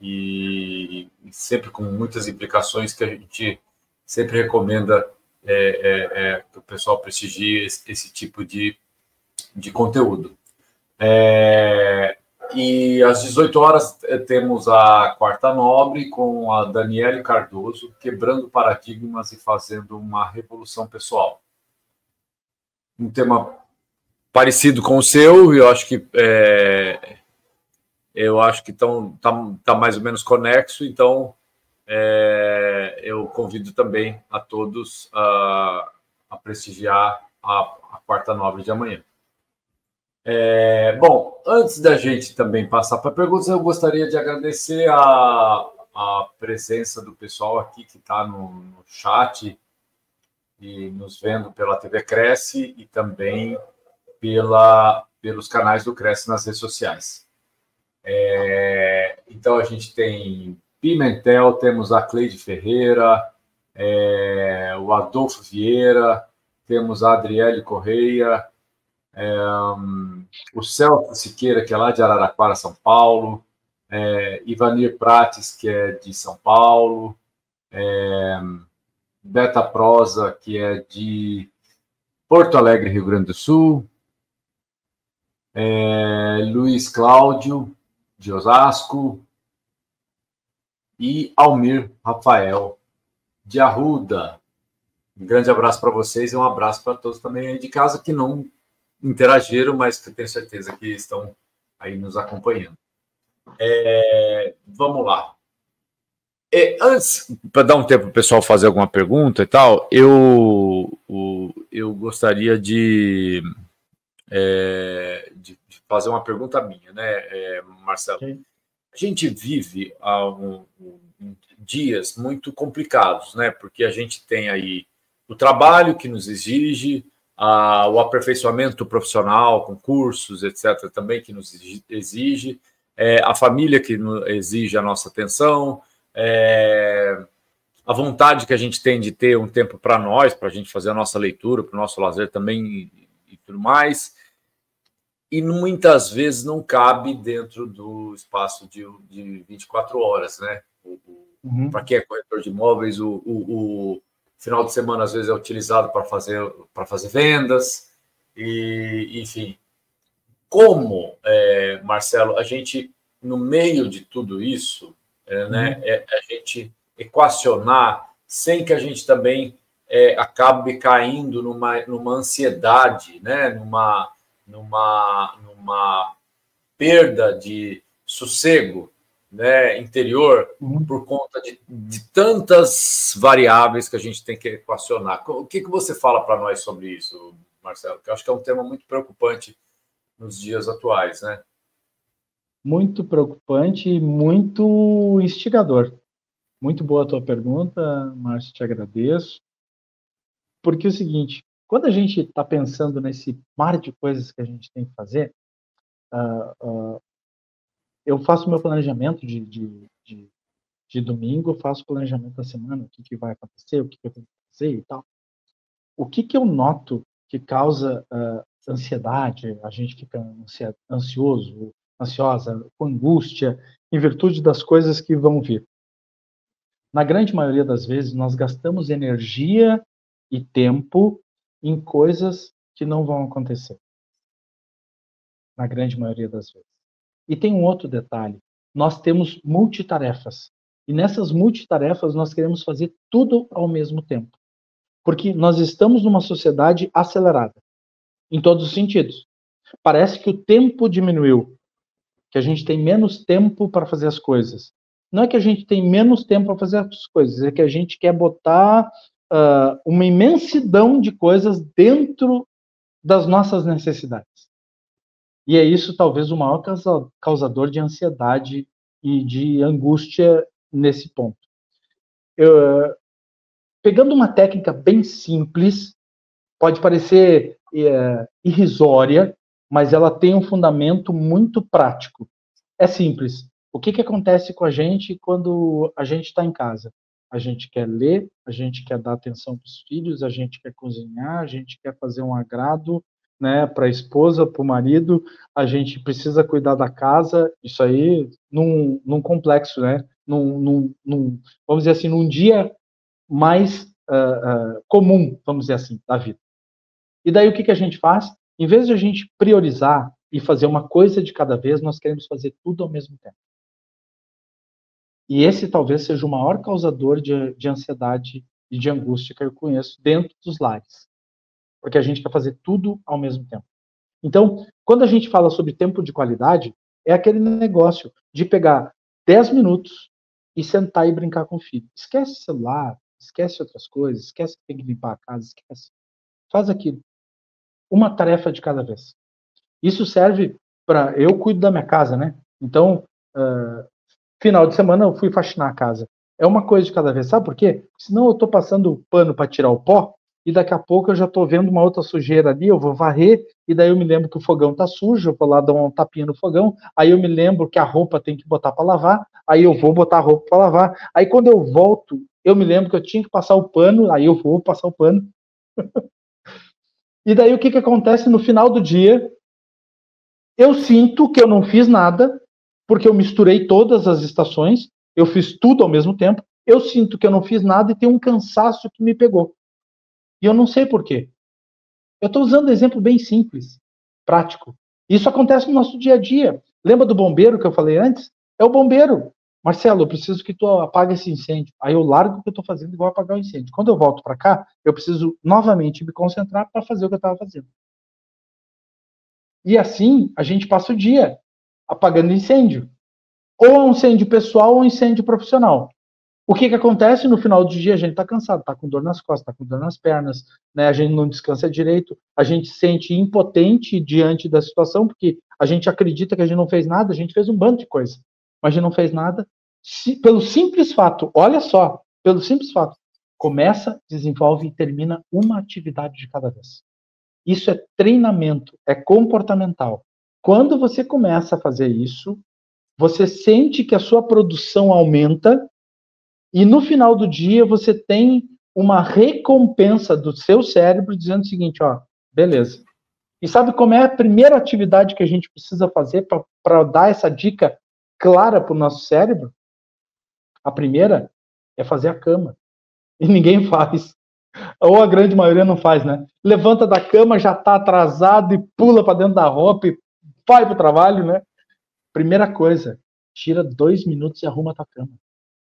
e, e, sempre com muitas implicações que a gente sempre recomenda é, é, é, que o pessoal prestigie esse, esse tipo de, de conteúdo. e às 18 horas temos a Quarta Nobre com a Daniele Cardoso, quebrando paradigmas e fazendo uma revolução pessoal um tema parecido com o seu, eu acho que é, eu acho que estão tá, tá mais ou menos conexo, então é, eu convido também a todos a, a prestigiar a, a quarta nobre de amanhã. É, bom, antes da gente também passar para perguntas, eu gostaria de agradecer a, a presença do pessoal aqui que está no, no chat e nos vendo pela TV Cresce e também pela, pelos canais do Cresce nas redes sociais. É, então a gente tem Pimentel, temos a Cleide Ferreira, é, o Adolfo Vieira, temos a Adriele Correia, é, o Celso Siqueira, que é lá de Araraquara, São Paulo, é, Ivanir Prates, que é de São Paulo, é, Beta Prosa, que é de Porto Alegre, Rio Grande do Sul, é, Luiz Cláudio, de Osasco, e Almir Rafael, de Arruda. Um grande abraço para vocês e um abraço para todos também aí de casa que não interagiram, mas que tenho certeza que estão aí nos acompanhando. É, vamos lá. É, antes, para dar um tempo para o pessoal fazer alguma pergunta e tal, eu, eu gostaria de, é, de, de, fazer uma pergunta minha, né, é, Marcelo? Sim. A gente vive um, um, dias muito complicados, né? Porque a gente tem aí o trabalho que nos exige, a, o aperfeiçoamento profissional, concursos, etc., também que nos exige, é, a família que exige a nossa atenção, é, a vontade que a gente tem de ter um tempo para nós, para a gente fazer a nossa leitura, para o nosso lazer também e, e tudo mais. E muitas vezes não cabe dentro do espaço de, de 24 horas, né? Uhum. Para quem é corretor de imóveis, o, o, o, final de semana às vezes é utilizado para fazer, para fazer vendas, e enfim, como, é, Marcelo, a gente, no meio de tudo isso, é, né, uhum. é, a gente equacionar sem que a gente também é, acabe caindo numa, numa ansiedade, né, numa, numa, numa perda de sossego né, interior uhum. por conta de, de, tantas variáveis que a gente tem que equacionar. O que, que você fala para nós sobre isso, Marcelo? Que eu acho que é um tema muito preocupante nos dias atuais, né? Muito preocupante e muito instigador. Muito boa a tua pergunta, Márcio, te agradeço. Porque é o seguinte, quando a gente está pensando nesse mar de coisas que a gente tem que fazer, uh, uh, eu faço meu planejamento de, de, de, de domingo, faço planejamento da semana, o que, que vai acontecer, o que, que eu tenho que fazer e tal. O que, que eu noto que causa uh, ansiedade, a gente fica ansioso, ansiosa, com angústia, em virtude das coisas que vão vir. Na grande maioria das vezes, nós gastamos energia e tempo em coisas que não vão acontecer. Na grande maioria das vezes. E tem um outro detalhe: nós temos multitarefas. E nessas multitarefas nós queremos fazer tudo ao mesmo tempo. Porque nós estamos numa sociedade acelerada em todos os sentidos. Parece que o tempo diminuiu, que a gente tem menos tempo para fazer as coisas. Não é que a gente tem menos tempo para fazer as coisas, é que a gente quer botar uh, uma imensidão de coisas dentro das nossas necessidades. E é isso talvez o maior causador de ansiedade e de angústia nesse ponto. Eu, pegando uma técnica bem simples, pode parecer é, irrisória, mas ela tem um fundamento muito prático. É simples. O que, que acontece com a gente quando a gente está em casa? A gente quer ler, a gente quer dar atenção para os filhos, a gente quer cozinhar, a gente quer fazer um agrado, né, para a esposa, para o marido, a gente precisa cuidar da casa, isso aí num, num complexo, né, num, num, num, vamos dizer assim, num dia mais uh, uh, comum, vamos dizer assim, da vida. E daí o que, que a gente faz? Em vez de a gente priorizar e fazer uma coisa de cada vez, nós queremos fazer tudo ao mesmo tempo. E esse talvez seja o maior causador de, de ansiedade e de angústia que eu conheço dentro dos lares porque a gente quer fazer tudo ao mesmo tempo. Então, quando a gente fala sobre tempo de qualidade, é aquele negócio de pegar 10 minutos e sentar e brincar com o filho. Esquece celular, esquece outras coisas, esquece que tem que limpar a casa, esquece. Faz aquilo. Uma tarefa de cada vez. Isso serve para. Eu cuido da minha casa, né? Então, uh, final de semana eu fui faxinar a casa. É uma coisa de cada vez, sabe por quê? Senão eu estou passando pano para tirar o pó e daqui a pouco eu já estou vendo uma outra sujeira ali, eu vou varrer, e daí eu me lembro que o fogão está sujo, eu vou lá dar um tapinha no fogão, aí eu me lembro que a roupa tem que botar para lavar, aí eu vou botar a roupa para lavar, aí quando eu volto, eu me lembro que eu tinha que passar o pano, aí eu vou passar o pano. e daí o que, que acontece no final do dia? Eu sinto que eu não fiz nada, porque eu misturei todas as estações, eu fiz tudo ao mesmo tempo, eu sinto que eu não fiz nada e tem um cansaço que me pegou. E eu não sei por quê. Eu estou usando um exemplo bem simples, prático. Isso acontece no nosso dia a dia. Lembra do bombeiro que eu falei antes? É o bombeiro. Marcelo, eu preciso que tu apague esse incêndio. Aí eu largo o que eu estou fazendo e vou apagar o incêndio. Quando eu volto para cá, eu preciso novamente me concentrar para fazer o que eu estava fazendo. E assim a gente passa o dia apagando incêndio. Ou é um incêndio pessoal ou um incêndio profissional. O que, que acontece no final do dia? A gente está cansado, está com dor nas costas, está com dor nas pernas, né? a gente não descansa direito, a gente se sente impotente diante da situação, porque a gente acredita que a gente não fez nada, a gente fez um bando de coisa, mas a gente não fez nada. Se, pelo simples fato, olha só, pelo simples fato, começa, desenvolve e termina uma atividade de cada vez. Isso é treinamento, é comportamental. Quando você começa a fazer isso, você sente que a sua produção aumenta e no final do dia você tem uma recompensa do seu cérebro dizendo o seguinte, ó, beleza. E sabe como é a primeira atividade que a gente precisa fazer para dar essa dica clara para o nosso cérebro? A primeira é fazer a cama. E ninguém faz. Ou a grande maioria não faz, né? Levanta da cama, já está atrasado e pula para dentro da roupa e vai para o trabalho, né? Primeira coisa, tira dois minutos e arruma a tua cama.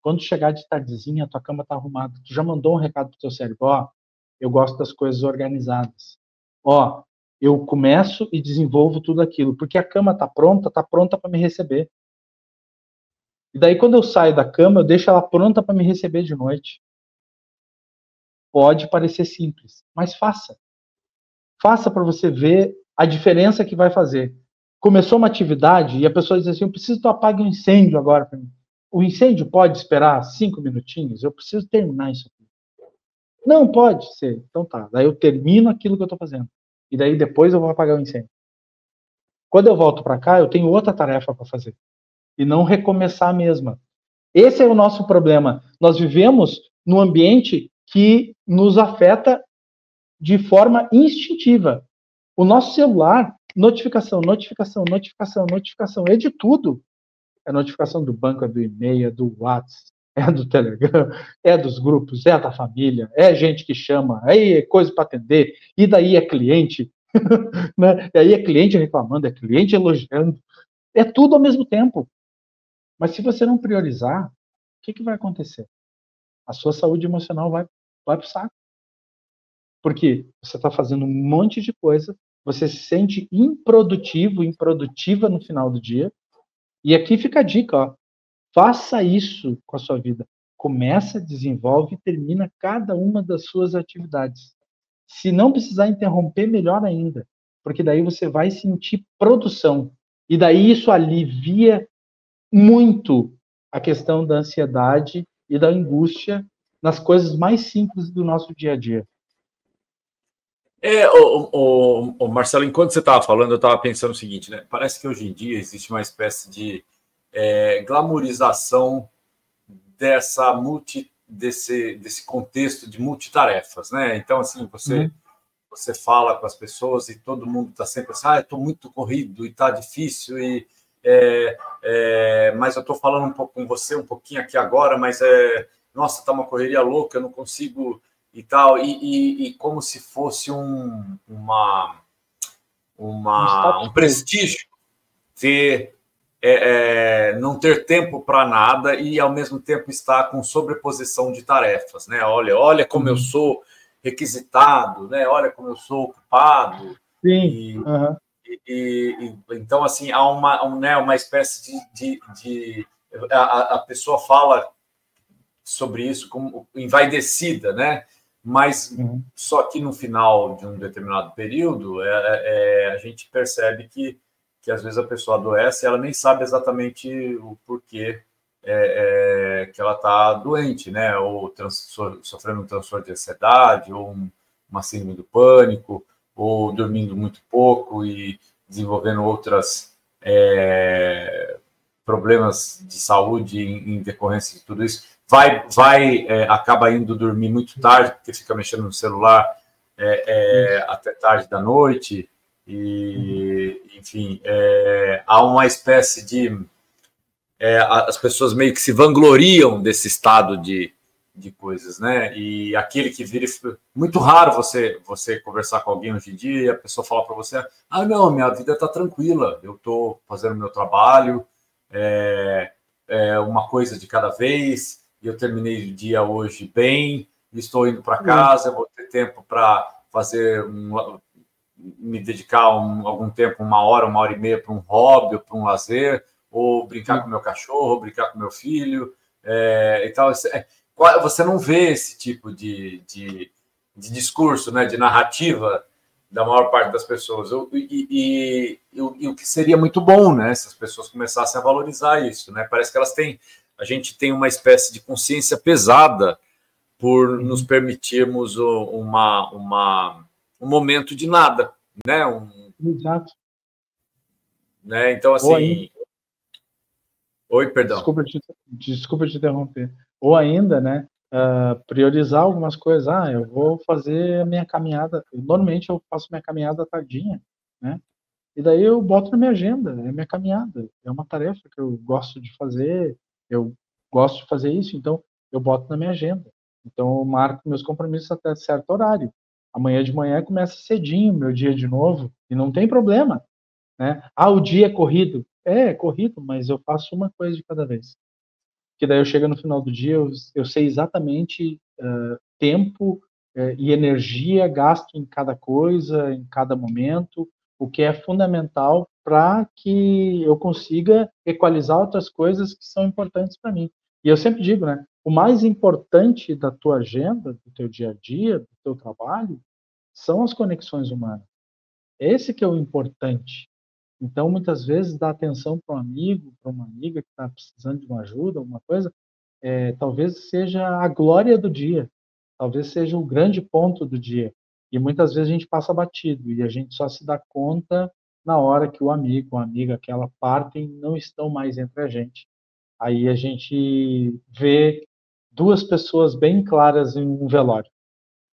Quando chegar de tardezinha, a tua cama está arrumada. Tu já mandou um recado pro teu cérebro, ó, eu gosto das coisas organizadas. Ó, eu começo e desenvolvo tudo aquilo, porque a cama está pronta, está pronta para me receber. E daí quando eu saio da cama, eu deixo ela pronta para me receber de noite. Pode parecer simples, mas faça. Faça para você ver a diferença que vai fazer começou uma atividade e a pessoa diz assim: Eu preciso que tu apague um incêndio agora para mim. O incêndio pode esperar cinco minutinhos? Eu preciso terminar isso aqui. Não, pode ser. Então tá. Daí eu termino aquilo que eu estou fazendo. E daí depois eu vou apagar o incêndio. Quando eu volto para cá, eu tenho outra tarefa para fazer. E não recomeçar a mesma. Esse é o nosso problema. Nós vivemos num ambiente que nos afeta de forma instintiva. O nosso celular Notificação, notificação, notificação, notificação. É de tudo. É notificação do banco, é do e-mail, é do WhatsApp, é do Telegram, é dos grupos, é da família, é gente que chama, aí é coisa para atender, e daí é cliente, né? E aí é cliente reclamando, é cliente elogiando, é tudo ao mesmo tempo. Mas se você não priorizar, o que, que vai acontecer? A sua saúde emocional vai, vai para o saco. Porque você está fazendo um monte de coisa você se sente improdutivo, improdutiva no final do dia. E aqui fica a dica, ó. Faça isso com a sua vida. Começa, desenvolve e termina cada uma das suas atividades. Se não precisar interromper, melhor ainda, porque daí você vai sentir produção. E daí isso alivia muito a questão da ansiedade e da angústia nas coisas mais simples do nosso dia a dia. É, o, o, o Marcelo, enquanto você estava falando, eu estava pensando o seguinte, né? Parece que hoje em dia existe uma espécie de é, glamorização dessa multi, desse, desse contexto de multitarefas, né? Então, assim, você, uhum. você fala com as pessoas e todo mundo está sempre assim, ah, estou muito corrido e está difícil, e, é, é, mas eu estou falando um pouco com você um pouquinho aqui agora, mas é, nossa, está uma correria louca, eu não consigo e tal, e, e, e como se fosse um, uma, uma, um prestígio ter é, é, não ter tempo para nada e ao mesmo tempo estar com sobreposição de tarefas, né? Olha, olha como eu uhum. sou requisitado, né? Olha como eu sou ocupado. Sim. E, uhum. e, e, então assim há uma, um, né, uma espécie de, de, de a, a pessoa fala sobre isso como envaidecida, né? Mas uhum. só que no final de um determinado período é, é, a gente percebe que, que às vezes a pessoa adoece ela nem sabe exatamente o porquê é, é que ela está doente, né? Ou trans, sofrendo um transtorno de ansiedade, ou um, uma síndrome do pânico, ou dormindo muito pouco e desenvolvendo outras é, problemas de saúde em, em, decorrência de tudo isso. Vai, vai é, acaba indo dormir muito tarde, porque fica mexendo no celular é, é até tarde da noite, e, enfim, é, há uma espécie de. É, as pessoas meio que se vangloriam desse estado de, de coisas, né? E aquele que vira muito raro você você conversar com alguém hoje em dia e a pessoa falar para você: "Ah, não, minha vida está tranquila, eu estou fazendo meu trabalho, é, é, uma coisa de cada vez, e eu terminei o dia hoje bem, estou indo para casa, vou ter tempo para fazer um, me dedicar um, algum tempo, uma hora, uma hora e meia para um hobby, para um lazer, ou brincar com meu cachorro, ou brincar com meu filho, é, e tal. É, você não vê esse tipo de, de, de discurso, né, de narrativa da maior parte das pessoas. E, e, e, o que seria muito bom, né, se as pessoas começassem a valorizar isso, né? Parece que elas têm, a gente tem uma espécie de consciência pesada por uhum. nos permitirmos uma, uma, um momento de nada, né? Um, Exato. Né? Então, assim. Oi, perdão. Desculpa te, desculpa te interromper. Ou ainda, né, uh, priorizar algumas coisas. Ah, eu vou fazer a minha caminhada. Normalmente eu faço minha caminhada tardinha, né? E daí eu boto na minha agenda, é minha caminhada. É uma tarefa que eu gosto de fazer, eu gosto de fazer isso, então eu boto na minha agenda. Então eu marco meus compromissos até certo horário. Amanhã de manhã começa cedinho meu dia de novo e não tem problema, né? Ah, o dia é corrido. É, é corrido, mas eu faço uma coisa de cada vez que daí eu chego no final do dia, eu, eu sei exatamente uh, tempo uh, e energia gasto em cada coisa, em cada momento, o que é fundamental para que eu consiga equalizar outras coisas que são importantes para mim. E eu sempre digo, né, o mais importante da tua agenda, do teu dia a dia, do teu trabalho, são as conexões humanas. Esse que é o importante. Então, muitas vezes, dar atenção para um amigo, para uma amiga que está precisando de uma ajuda, alguma coisa, é, talvez seja a glória do dia, talvez seja o grande ponto do dia. E muitas vezes a gente passa batido e a gente só se dá conta na hora que o amigo, a amiga, aquela partem, não estão mais entre a gente. Aí a gente vê duas pessoas bem claras em um velório.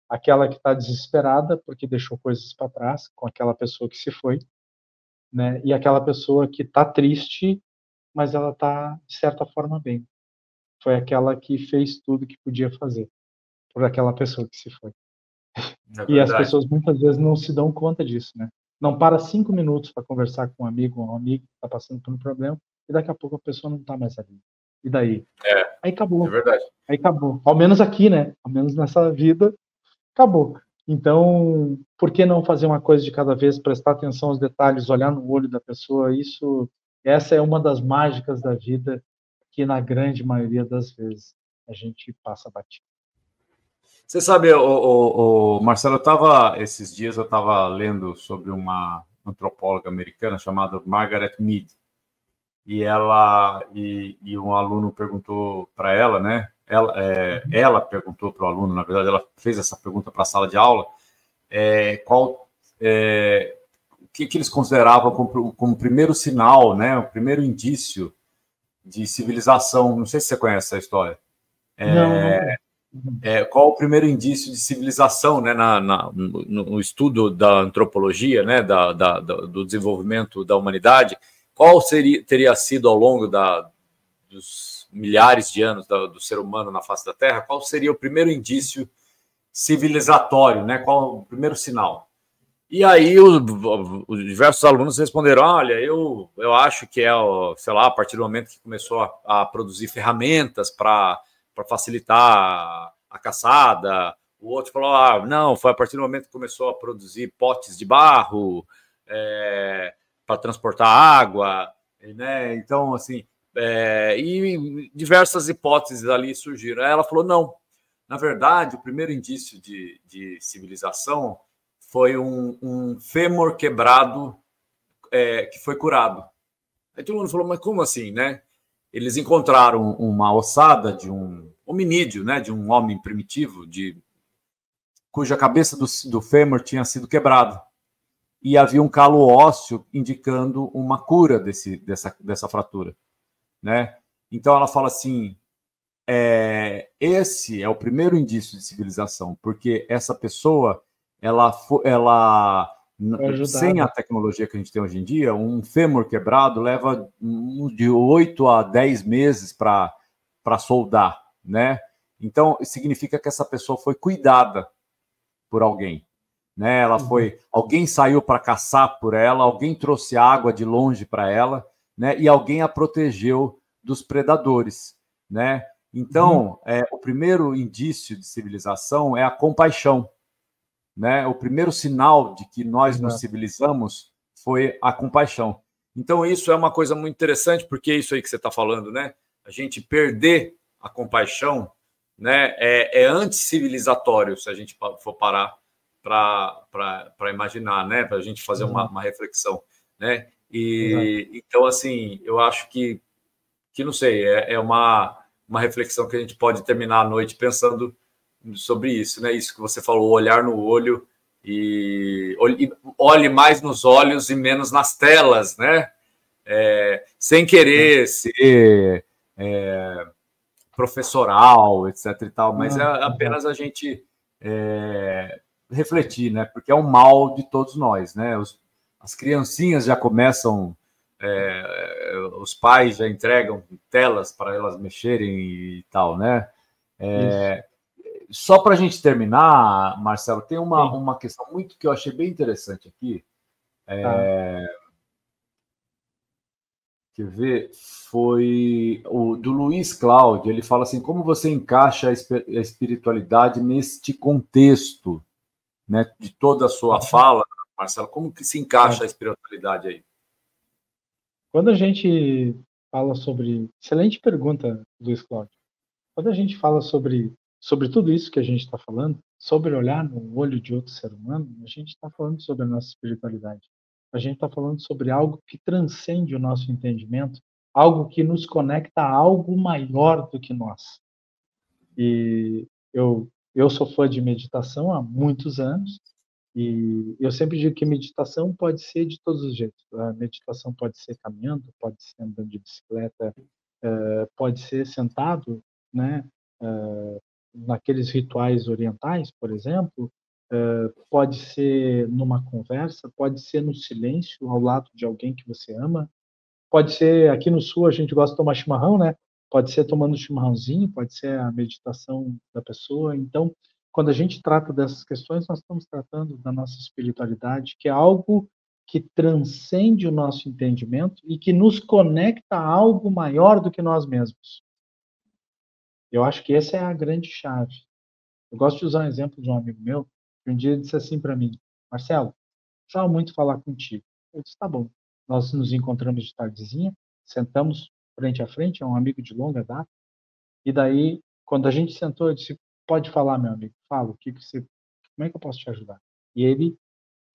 Aquela que está desesperada porque deixou coisas para trás, com aquela pessoa que se foi, né? E aquela pessoa que está triste, mas ela está de certa forma bem. Foi aquela que fez tudo que podia fazer por aquela pessoa que se foi. É e as pessoas muitas vezes não se dão conta disso, né? Não para cinco minutos para conversar com um amigo ou um amigo que está passando por um problema e daqui a pouco a pessoa não está mais ali. E daí? É, Aí acabou. É verdade. Aí acabou. Ao menos aqui, né? Ao menos nessa vida, acabou. Então, por que não fazer uma coisa de cada vez, prestar atenção aos detalhes, olhar no olho da pessoa? Isso, essa é uma das mágicas da vida que na grande maioria das vezes a gente passa batido. Você sabe, o, o, o Marcelo, eu estava esses dias eu estava lendo sobre uma antropóloga americana chamada Margaret Mead e ela e, e um aluno perguntou para ela, né? Ela, é, ela perguntou para o aluno, na verdade, ela fez essa pergunta para a sala de aula, é, qual é, o que, que, eles consideravam como, como primeiro sinal, né, o primeiro indício de civilização. Não sei se você conhece essa história. É. É, qual o primeiro indício de civilização, né, na, na no, no, estudo da antropologia, né, da, da, do desenvolvimento da humanidade? Qual seria teria sido ao longo da, dos milhares de anos do, do, ser humano na face da Terra, qual seria o primeiro indício civilizatório, né? Qual o primeiro sinal? E aí os, os diversos alunos responderam: olha, eu, eu acho que é, sei lá, a partir do momento que começou a, a produzir ferramentas para facilitar a caçada. O outro falou: ah, não, foi a partir do momento que começou a produzir potes de barro é, para transportar água. Né? Então, assim, é, e diversas hipóteses ali surgiram. Ela falou: não, Na verdade, o primeiro indício de, de civilização foi um, um fêmur quebrado é, que foi curado. Aí todo mundo falou, mas como assim, né? Eles encontraram uma ossada de um hominídeo, né, de um homem primitivo, de cuja cabeça do, do fêmur tinha sido quebrada. E havia um calo ósseo indicando uma cura desse, dessa, dessa fratura. Né? Então ela fala assim: é, esse é o primeiro indício de civilização, porque essa pessoa, ela, ela sem a tecnologia que a gente tem hoje em dia, um fêmur quebrado leva de 8 a 10 meses para soldar, né? Então, significa que essa pessoa foi cuidada por alguém, né? Ela uhum. foi, alguém saiu para caçar por ela, alguém trouxe água de longe para ela, né? E alguém a protegeu dos predadores, né? Então, uhum. é, o primeiro indício de civilização é a compaixão, né? O primeiro sinal de que nós uhum. nos civilizamos foi a compaixão. Então, isso é uma coisa muito interessante, porque é isso aí que você está falando, né? A gente perder a compaixão né, é, é anticivilizatório, se a gente for parar para imaginar, né, para a gente fazer uma, uhum. uma, reflexão. Né? E então, assim, eu acho que, que não sei, é, é uma, uma reflexão que a gente pode terminar a noite pensando sobre isso, né? Isso que você falou, olhar no olho e olhe mais nos olhos e menos nas telas, né? É, sem querer ser é, professoral, etc. e tal, mas é apenas a gente é, refletir, né? Porque é um mal de todos nós, né? Os, as criancinhas já começam, é, os pais já entregam telas para elas mexerem e tal, né? É, só para a gente terminar, Marcelo, tem uma, uma questão muito que eu achei bem interessante aqui. É, ah. Quer ver? Foi o do Luiz Cláudio. Ele fala assim: como você encaixa a espiritualidade neste contexto, né? De toda a sua fala, Marcelo, como que se encaixa a espiritualidade aí? Quando a gente fala sobre. Excelente pergunta, Luiz Cláudio. Quando a gente fala sobre, sobre tudo isso que a gente está falando, sobre olhar no olho de outro ser humano, a gente está falando sobre a nossa espiritualidade a gente está falando sobre algo que transcende o nosso entendimento, algo que nos conecta a algo maior do que nós. E eu, eu sou fã de meditação há muitos anos, e eu sempre digo que meditação pode ser de todos os jeitos. A meditação pode ser caminhando, pode ser andando de bicicleta, eh, pode ser sentado, né, eh, naqueles rituais orientais, por exemplo, Uh, pode ser numa conversa, pode ser no silêncio, ao lado de alguém que você ama. Pode ser, aqui no Sul, a gente gosta de tomar chimarrão, né? Pode ser tomando chimarrãozinho, pode ser a meditação da pessoa. Então, quando a gente trata dessas questões, nós estamos tratando da nossa espiritualidade, que é algo que transcende o nosso entendimento e que nos conecta a algo maior do que nós mesmos. Eu acho que essa é a grande chave. Eu gosto de usar um exemplo de um amigo meu, um dia disse assim para mim, Marcelo, precisava muito falar contigo. Eu disse, tá bom. Nós nos encontramos de tardezinha, sentamos frente a frente, é um amigo de longa data. E daí, quando a gente sentou, eu disse, pode falar, meu amigo, fala, o que, que você, como é que eu posso te ajudar? E ele,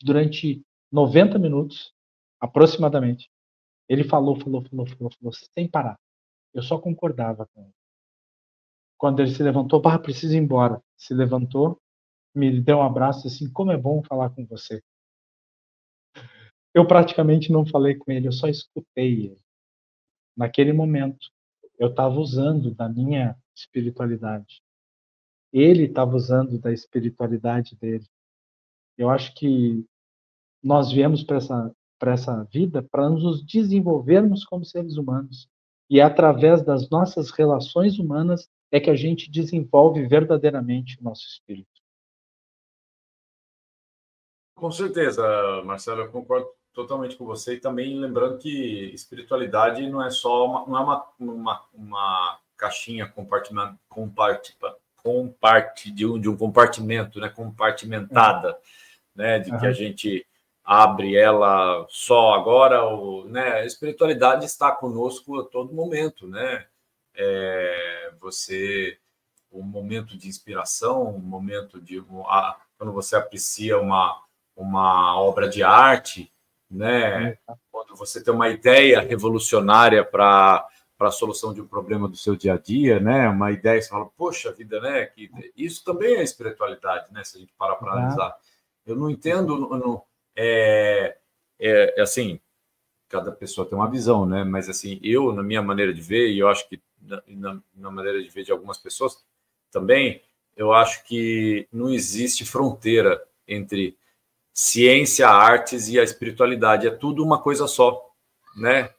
durante 90 minutos, aproximadamente, ele falou, falou, falou, falou, falou, sem parar. Eu só concordava com ele. Quando ele se levantou, bah, preciso ir embora. Se levantou, me deu um abraço assim, como é bom falar com você. Eu praticamente não falei com ele, eu só escutei ele. Naquele momento, eu estava usando da minha espiritualidade. Ele estava usando da espiritualidade dele. Eu acho que nós viemos para essa, essa vida para nos desenvolvermos como seres humanos. E é através das nossas relações humanas é que a gente desenvolve verdadeiramente o nosso espírito. Com certeza, Marcelo, eu concordo totalmente com você e também lembrando que espiritualidade não é só uma, não é uma, uma, uma caixinha compartimentada compart, de, um, de um compartimento, né, compartimentada, uhum. né, de uhum. que a gente abre ela só agora, ou, né, a espiritualidade está conosco a todo momento, né, é, você um momento de inspiração, um momento de a, quando você aprecia uma, uma obra de arte, né? Quando você tem uma ideia revolucionária para para a solução de um problema do seu dia a dia, né? Uma ideia você fala, poxa vida, né? Que isso também é espiritualidade, né? Se a gente parar para analisar, eu não entendo, não, é, é, é, assim, cada pessoa tem uma visão, né? Mas assim, eu na minha maneira de ver e eu acho que na, na, na maneira de ver de algumas pessoas também, eu acho que não existe fronteira entre ciência, artes e a espiritualidade. É tudo uma coisa só, né?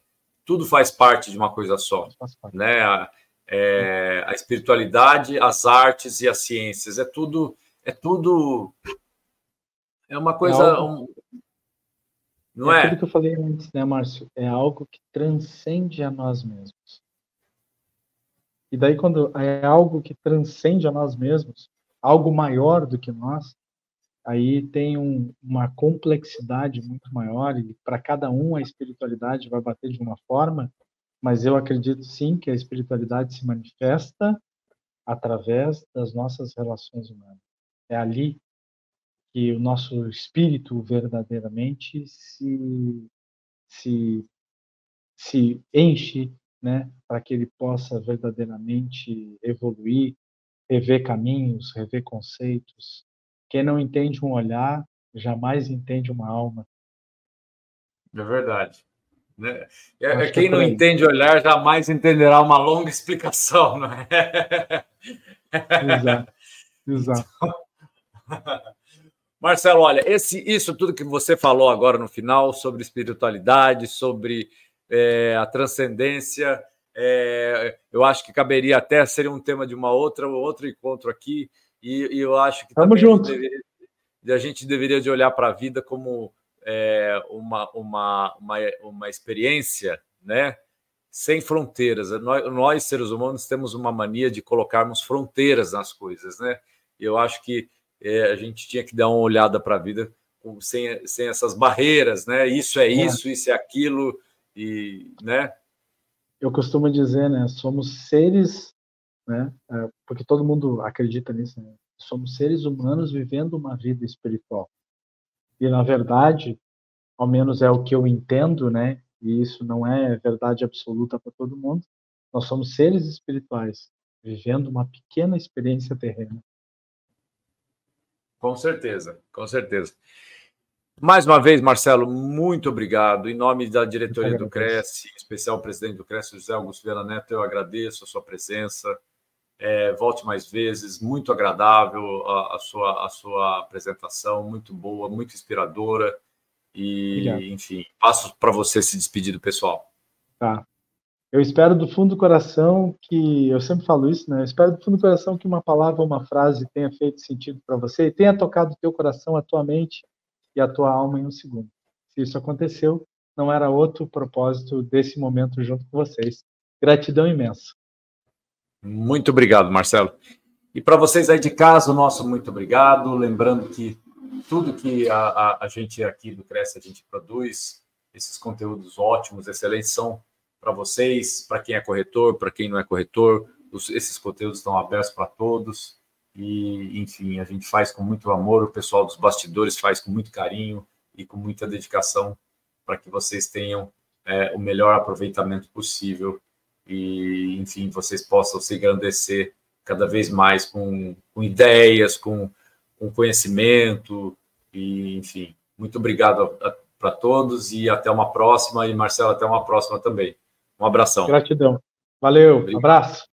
Tudo faz parte de uma coisa só, né? A, é, a espiritualidade, as artes e as ciências é tudo, é tudo, é uma coisa, é um, não é? É tudo que eu falei antes, né, Márcio? É algo que transcende a nós mesmos. E daí, quando é algo que transcende a nós mesmos, algo maior do que nós, aí tem um, uma complexidade muito maior, e para cada um a espiritualidade vai bater de uma forma, mas eu acredito sim que a espiritualidade se manifesta através das nossas relações humanas. É ali que o nosso espírito verdadeiramente se, se, se enche né, para que ele possa verdadeiramente evoluir, rever caminhos, rever conceitos. Quem não entende um olhar, jamais entende uma alma. É verdade. Né? É, é quem não entende olhar jamais entenderá uma longa explicação, não é? Exato. Exato. Marcelo, olha, esse, isso tudo que você falou agora no final sobre espiritualidade, sobre é, a transcendência. É, eu acho que caberia até ser um tema de uma outra outro encontro aqui e, e eu acho que Tamo junto. A gente deveria, a gente deveria de olhar para a vida como é, uma, uma, uma, uma experiência, né? Sem fronteiras. Nós, nós, seres humanos, temos uma mania de colocarmos fronteiras nas coisas, né? Eu acho que é, a gente tinha que dar uma olhada para a vida sem, sem essas barreiras, né? Isso é, é isso, isso é aquilo, e, né? Eu costumo dizer, né? Somos seres, né? É, porque todo mundo acredita nisso, né? Somos seres humanos vivendo uma vida espiritual. E na verdade, ao menos é o que eu entendo, né? E isso não é verdade absoluta para todo mundo. Nós somos seres espirituais vivendo uma pequena experiência terrena. Com certeza, com certeza. Mais uma vez, Marcelo, muito obrigado. Em nome da diretoria do Cresce, em especial o presidente do Cresce, José Augusto Vieira Neto, eu agradeço a sua presença. É, volte mais vezes, muito agradável a, a, sua, a sua apresentação, muito boa, muito inspiradora. E, Obrigado. enfim, passo para você se despedir do pessoal. Tá. Eu espero do fundo do coração que, eu sempre falo isso, né? Eu espero do fundo do coração que uma palavra, uma frase tenha feito sentido para você e tenha tocado o teu coração, a tua mente e a tua alma em um segundo. Se isso aconteceu, não era outro propósito desse momento junto com vocês. Gratidão imensa. Muito obrigado, Marcelo. E para vocês aí de casa, o nosso muito obrigado. Lembrando que tudo que a, a, a gente aqui do Cresce, a gente produz, esses conteúdos ótimos, excelentes, são para vocês, para quem é corretor, para quem não é corretor. Os, esses conteúdos estão abertos para todos. E, enfim, a gente faz com muito amor, o pessoal dos bastidores faz com muito carinho e com muita dedicação para que vocês tenham é, o melhor aproveitamento possível e, enfim, vocês possam se engrandecer cada vez mais com, com ideias, com, com conhecimento e, enfim, muito obrigado para todos e até uma próxima e Marcelo até uma próxima também. Um abração. Gratidão. Valeu, um abraço.